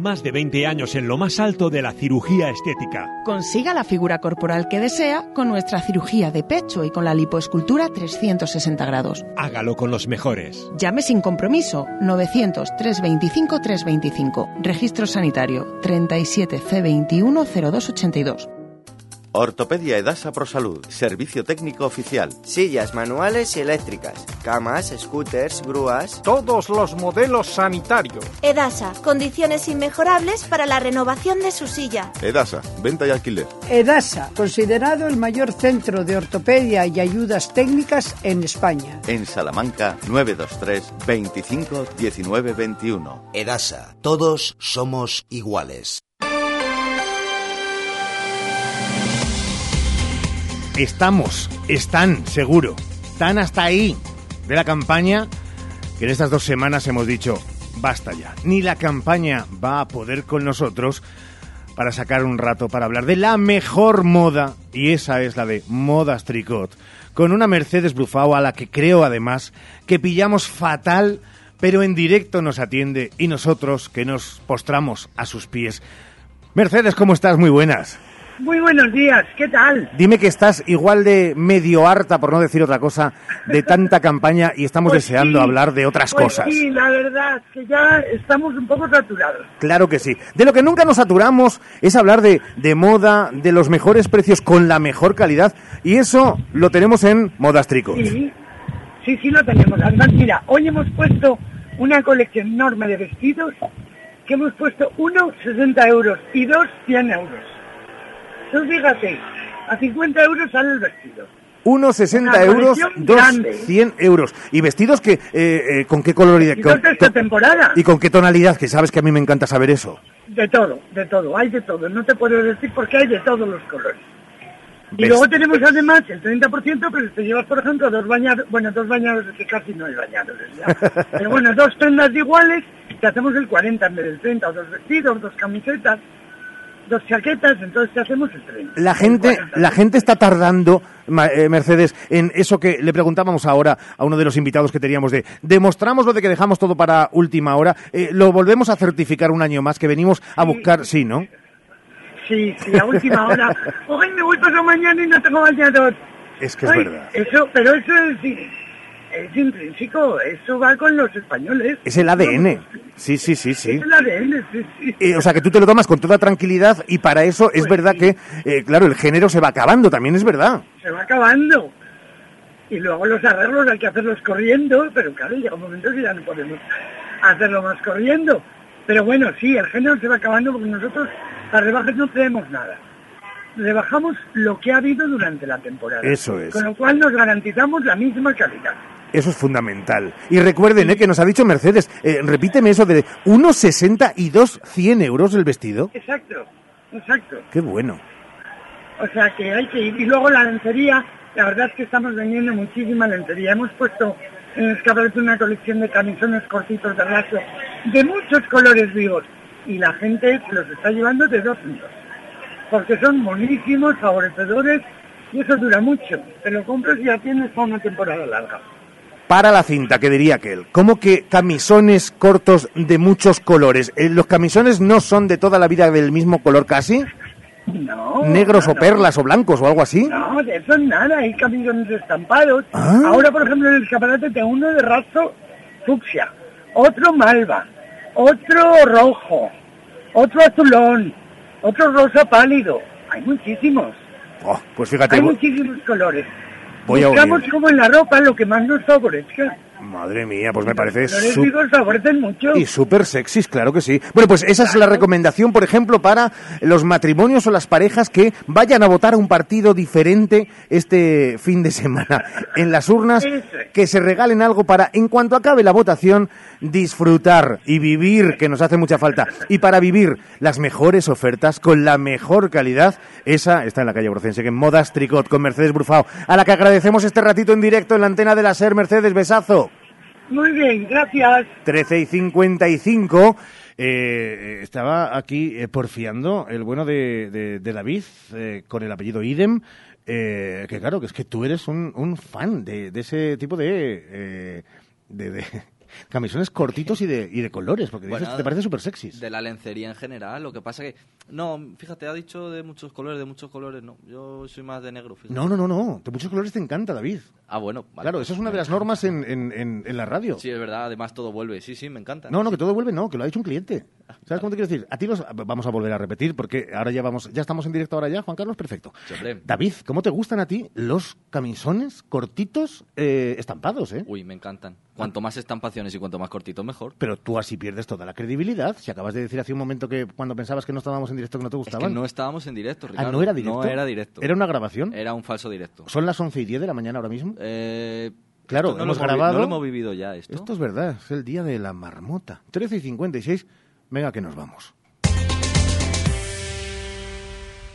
S56: Más de 20 años en lo más alto de la cirugía estética.
S57: Consiga la figura corporal que desea con nuestra cirugía de pecho y con la lipoescultura 360 grados.
S56: Hágalo con los mejores.
S57: Llame sin compromiso 900-325-325. Registro sanitario 37C210282.
S50: Ortopedia Edasa Prosalud, servicio técnico oficial.
S58: Sillas manuales y eléctricas, camas, scooters, grúas.
S59: Todos los modelos sanitarios.
S60: Edasa, condiciones inmejorables para la renovación de su silla.
S50: Edasa, venta y alquiler.
S30: Edasa, considerado el mayor centro de ortopedia y ayudas técnicas en España.
S50: En Salamanca, 923 25 19 21.
S61: Edasa, todos somos iguales.
S1: Estamos, están, seguro, tan hasta ahí de la campaña que en estas dos semanas hemos dicho, basta ya, ni la campaña va a poder con nosotros para sacar un rato para hablar de la mejor moda, y esa es la de Modas Tricot, con una Mercedes Brufao a la que creo además que pillamos fatal, pero en directo nos atiende y nosotros que nos postramos a sus pies. Mercedes, ¿cómo estás? Muy buenas.
S62: Muy buenos días, ¿qué tal?
S1: Dime que estás igual de medio harta, por no decir otra cosa, de tanta campaña y estamos
S62: Pues
S1: deseando
S62: sí,
S1: hablar de otras
S62: pues
S1: cosas.
S62: Sí, la verdad que ya estamos un poco saturados.
S1: Claro que sí. De lo que nunca nos saturamos es hablar de, de moda, de los mejores precios con la mejor calidad y eso lo tenemos en Modas Tricot.
S62: Sí, sí, sí lo tenemos. Además, mira, hoy hemos puesto una colección enorme de vestidos que hemos puesto uno 60 euros y dos 100 euros. Tú fíjate, a 50 euros sale el vestido.
S1: Uno 60
S62: Una
S1: euros,
S62: colección
S1: dos
S62: grande.
S1: 100 euros. Y vestidos que, eh, eh, ¿con qué color y de, con-
S62: de esta temporada.
S1: y con qué tonalidad? Que sabes que a mí me encanta saber eso.
S62: De todo, de todo, hay de todo. No te puedo decir porque hay de todos los colores. Y luego tenemos además el 30%, pero te llevas, por ejemplo, dos bañados, bueno, dos bañados, que casi no hay bañados ya. Pero bueno, dos prendas iguales, te hacemos el 40 en vez del 30, o dos vestidos, dos camisetas, dos chaquetas, entonces hacemos el 30.
S1: La gente, la gente está tardando, eh, Mercedes, en eso que le preguntábamos ahora a uno de los invitados que teníamos de demostramos lo de que dejamos todo para última hora, eh, lo volvemos a certificar un año más, que venimos a buscar, sí, ¿no?
S62: Sí, sí, a última hora. Hoy me voy pasado mañana y no tengo bañador.
S1: Es que es
S62: Ay,
S1: verdad.
S62: Eso, pero eso es, es intrínseco, eso va con los españoles.
S1: Es el ADN. Sí, sí, sí, sí.
S62: Es el ADN, sí, sí.
S1: Eh, o sea, que tú te lo tomas con toda tranquilidad y para eso es
S62: Pues
S1: verdad que, eh, claro, el género se va acabando, también es verdad.
S62: se va acabando. Y luego los arreglos hay que hacerlos corriendo, pero claro, llega un momento que ya no podemos hacerlo más corriendo. Pero bueno, sí, el género se va acabando porque nosotros las rebajas no tenemos nada. Rebajamos lo que ha habido durante la temporada.
S1: Eso es.
S62: Con lo cual nos garantizamos la misma calidad.
S1: Eso es fundamental. Y recuerden eh, que nos ha dicho Mercedes, eh, repíteme eso de 1,60 y 2, 100 euros el vestido.
S62: Exacto, exacto.
S1: Qué bueno.
S62: O sea que hay que ir. Y luego la lencería, la verdad es que estamos vendiendo muchísima lencería. Hemos puesto en escaparate una colección de camisones cortitos de raso de muchos colores vivos. Y la gente los está llevando de dos en dos. Porque son monísimos, favorecedores Y eso dura mucho. Te lo compras y ya tienes para una temporada larga.
S1: Para la cinta, que diría aquel. ¿Cómo que camisones cortos de muchos colores? Eh, ¿Los camisones no son de toda la vida del mismo color casi?
S62: No.
S1: ¿Negros o perlas o blancos o algo así?
S62: No, de eso nada. Hay camisones estampados.
S1: Ah.
S62: Ahora, por ejemplo, en el escaparate tengo uno de rastro fucsia, otro malva, otro rojo, otro azulón, otro rosa pálido. Hay muchísimos.
S1: Oh, pues fíjate,
S62: Hay muchísimos colores.
S1: Voy
S62: Buscamos como en la ropa lo que más nos favorezca.
S1: Madre mía, pues me parece
S62: mucho.
S1: Y súper sexys, claro que sí. Bueno, pues esa es la recomendación, por ejemplo, para los matrimonios o las parejas que vayan a votar a un partido diferente este fin de semana. En las urnas, que se regalen algo para, en cuanto acabe la votación, disfrutar y vivir, que nos hace mucha falta. Y para vivir las mejores ofertas con la mejor calidad, esa está en la calle Brocense, que en Modas Tricot, con Mercedes Brufao, a la que agradecemos este ratito en directo en la antena de la SER. Mercedes, besazo.
S62: Muy bien, gracias.
S1: 13 y 55. eh, estaba aquí eh, porfiando el bueno de, de- de David eh, con el apellido Idem. eh, que claro, que es que tú eres un, un fan de, de ese tipo de, eh, de, de camisones cortitos y de, y de colores, porque dices
S3: Bueno,
S1: que te parece súper sexy.
S3: De la lencería en general, lo que pasa que... No, fíjate, ha dicho de muchos colores, de muchos colores, no. Yo soy más de negro, fíjate.
S1: No, no, no, no. De muchos colores te encanta, David.
S3: Ah, bueno. vale.
S1: Claro, eso es una de las normas en, en, en- en la radio.
S3: Sí, es verdad, además todo vuelve. Sí, sí, me encanta.
S1: No, no, que todo vuelve, no, que lo ha dicho un cliente. ¿Sabes cómo te quiero decir? A ti los vamos a volver a repetir porque ahora ya vamos, ya estamos en directo ahora ya, Juan Carlos, perfecto. David, ¿cómo te gustan a ti los camisones cortitos eh, estampados, eh?
S3: Uy, me encantan. Cuanto más estampaciones y cuanto más cortito, mejor.
S1: Pero tú así pierdes toda la credibilidad. Si acabas de decir hace un momento que cuando pensabas que no estábamos en directo que no te
S3: Es que
S1: gustaban.
S3: no estábamos en directo,
S1: Ah,
S3: Ricardo.
S1: ¿no era directo?
S3: No era directo.
S1: ¿Era una grabación?
S3: Era un falso directo.
S1: ¿Son las 11 y 10 de la mañana ahora mismo?
S3: Eh,
S1: Claro,
S3: no
S1: hemos
S3: lo
S1: grabado.
S3: no lo hemos vivido ya, esto.
S1: Esto es verdad, es el día de la marmota. 13 y 56. Venga, que nos vamos.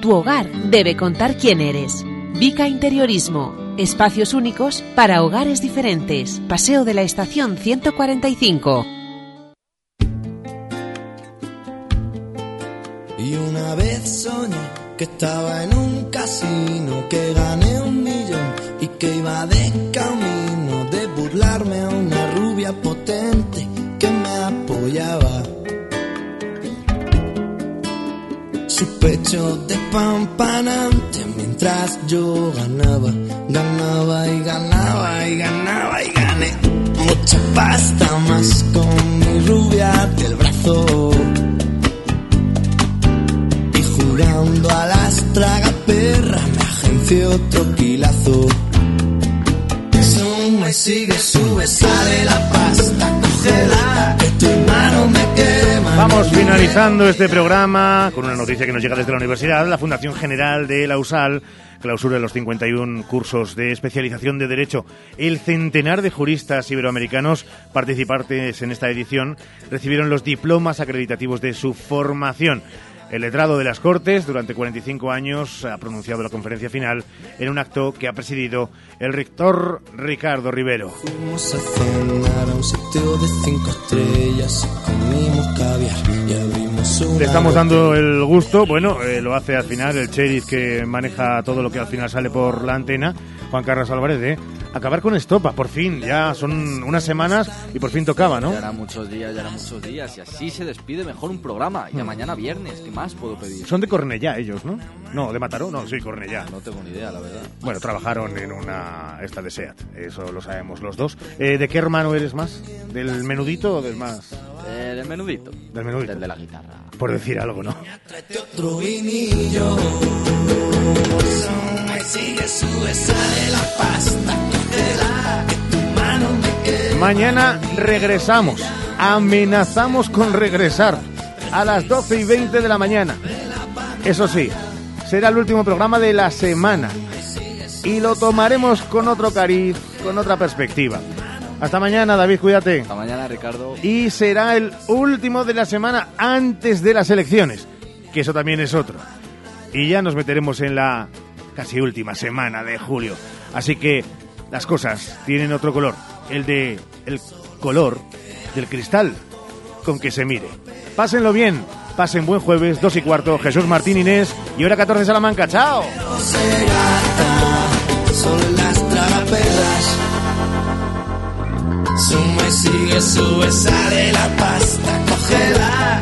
S63: tu hogar debe contar quién eres. Vica Interiorismo. Espacios únicos para hogares diferentes. Paseo de la Estación 145.
S30: Y una vez soñé que estaba en un casino, que gané un millón y que iba de camino de burlarme a una rubia potente que me apoyaba. Pecho despampanante mientras yo ganaba, ganaba y ganaba y ganaba y gané mucha pasta más con mi rubia del brazo y jurando a las tragaperras me agencié otro quilazo. Suma y sigue, sube, sale la pasta, cógela, que tu mano me quema.
S1: Vamos finalizando este programa con una noticia que nos llega desde la universidad. La Fundación General de la USAL clausura los 51 cursos de especialización de Derecho. El centenar de juristas iberoamericanos participantes en esta edición recibieron los diplomas acreditativos de su formación. El letrado de las Cortes, durante 45 años, ha pronunciado la conferencia final en un acto que ha presidido el rector Ricardo Rivero.
S30: Fuimos a cenar a un sitio de cinco estrellas, comimos caviar y abrimos una
S1: Le estamos dando el gusto, bueno, eh, lo hace al final el sheriff que maneja todo lo que al final sale por la antena, Juan Carlos Álvarez, de acabar con Estopa, por fin, ya son unas semanas y por fin tocaba, ¿no?
S3: Ya eran muchos días, ya eran muchos días. Y así se despide mejor un programa. Ya mañana viernes, ¿qué más puedo pedir?
S1: Son de Cornellá ellos, ¿no? No, de Mataró, no, sí, Cornellá.
S3: No tengo ni idea, la verdad.
S1: Bueno, trabajaron en una esta de SEAT, eso lo sabemos los dos. Eh, ¿De qué hermano eres más? ¿Del menudito o del más?
S3: Eh, del menudito.
S1: Del menudito.
S3: Del de la guitarra.
S1: Por decir algo, ¿no? Mañana regresamos, amenazamos con regresar a las 12 y 20 de la mañana. Eso sí, será el último programa de la semana. y lo tomaremos con otro cariz, con otra perspectiva. Hasta mañana, David, cuídate.
S3: Hasta mañana, Ricardo.
S1: Y será el último de la semana antes de las elecciones, que eso también es otro. Y ya nos meteremos en la casi última semana de julio. Así que las cosas tienen otro color, el de el color del cristal con que se mire. Pásenlo bien, pasen buen jueves, dos y cuarto, Jesús Martín Inés y hora 14 Salamanca. ¡Chao!
S30: Y sigue, sube, sale la pasta, cógela.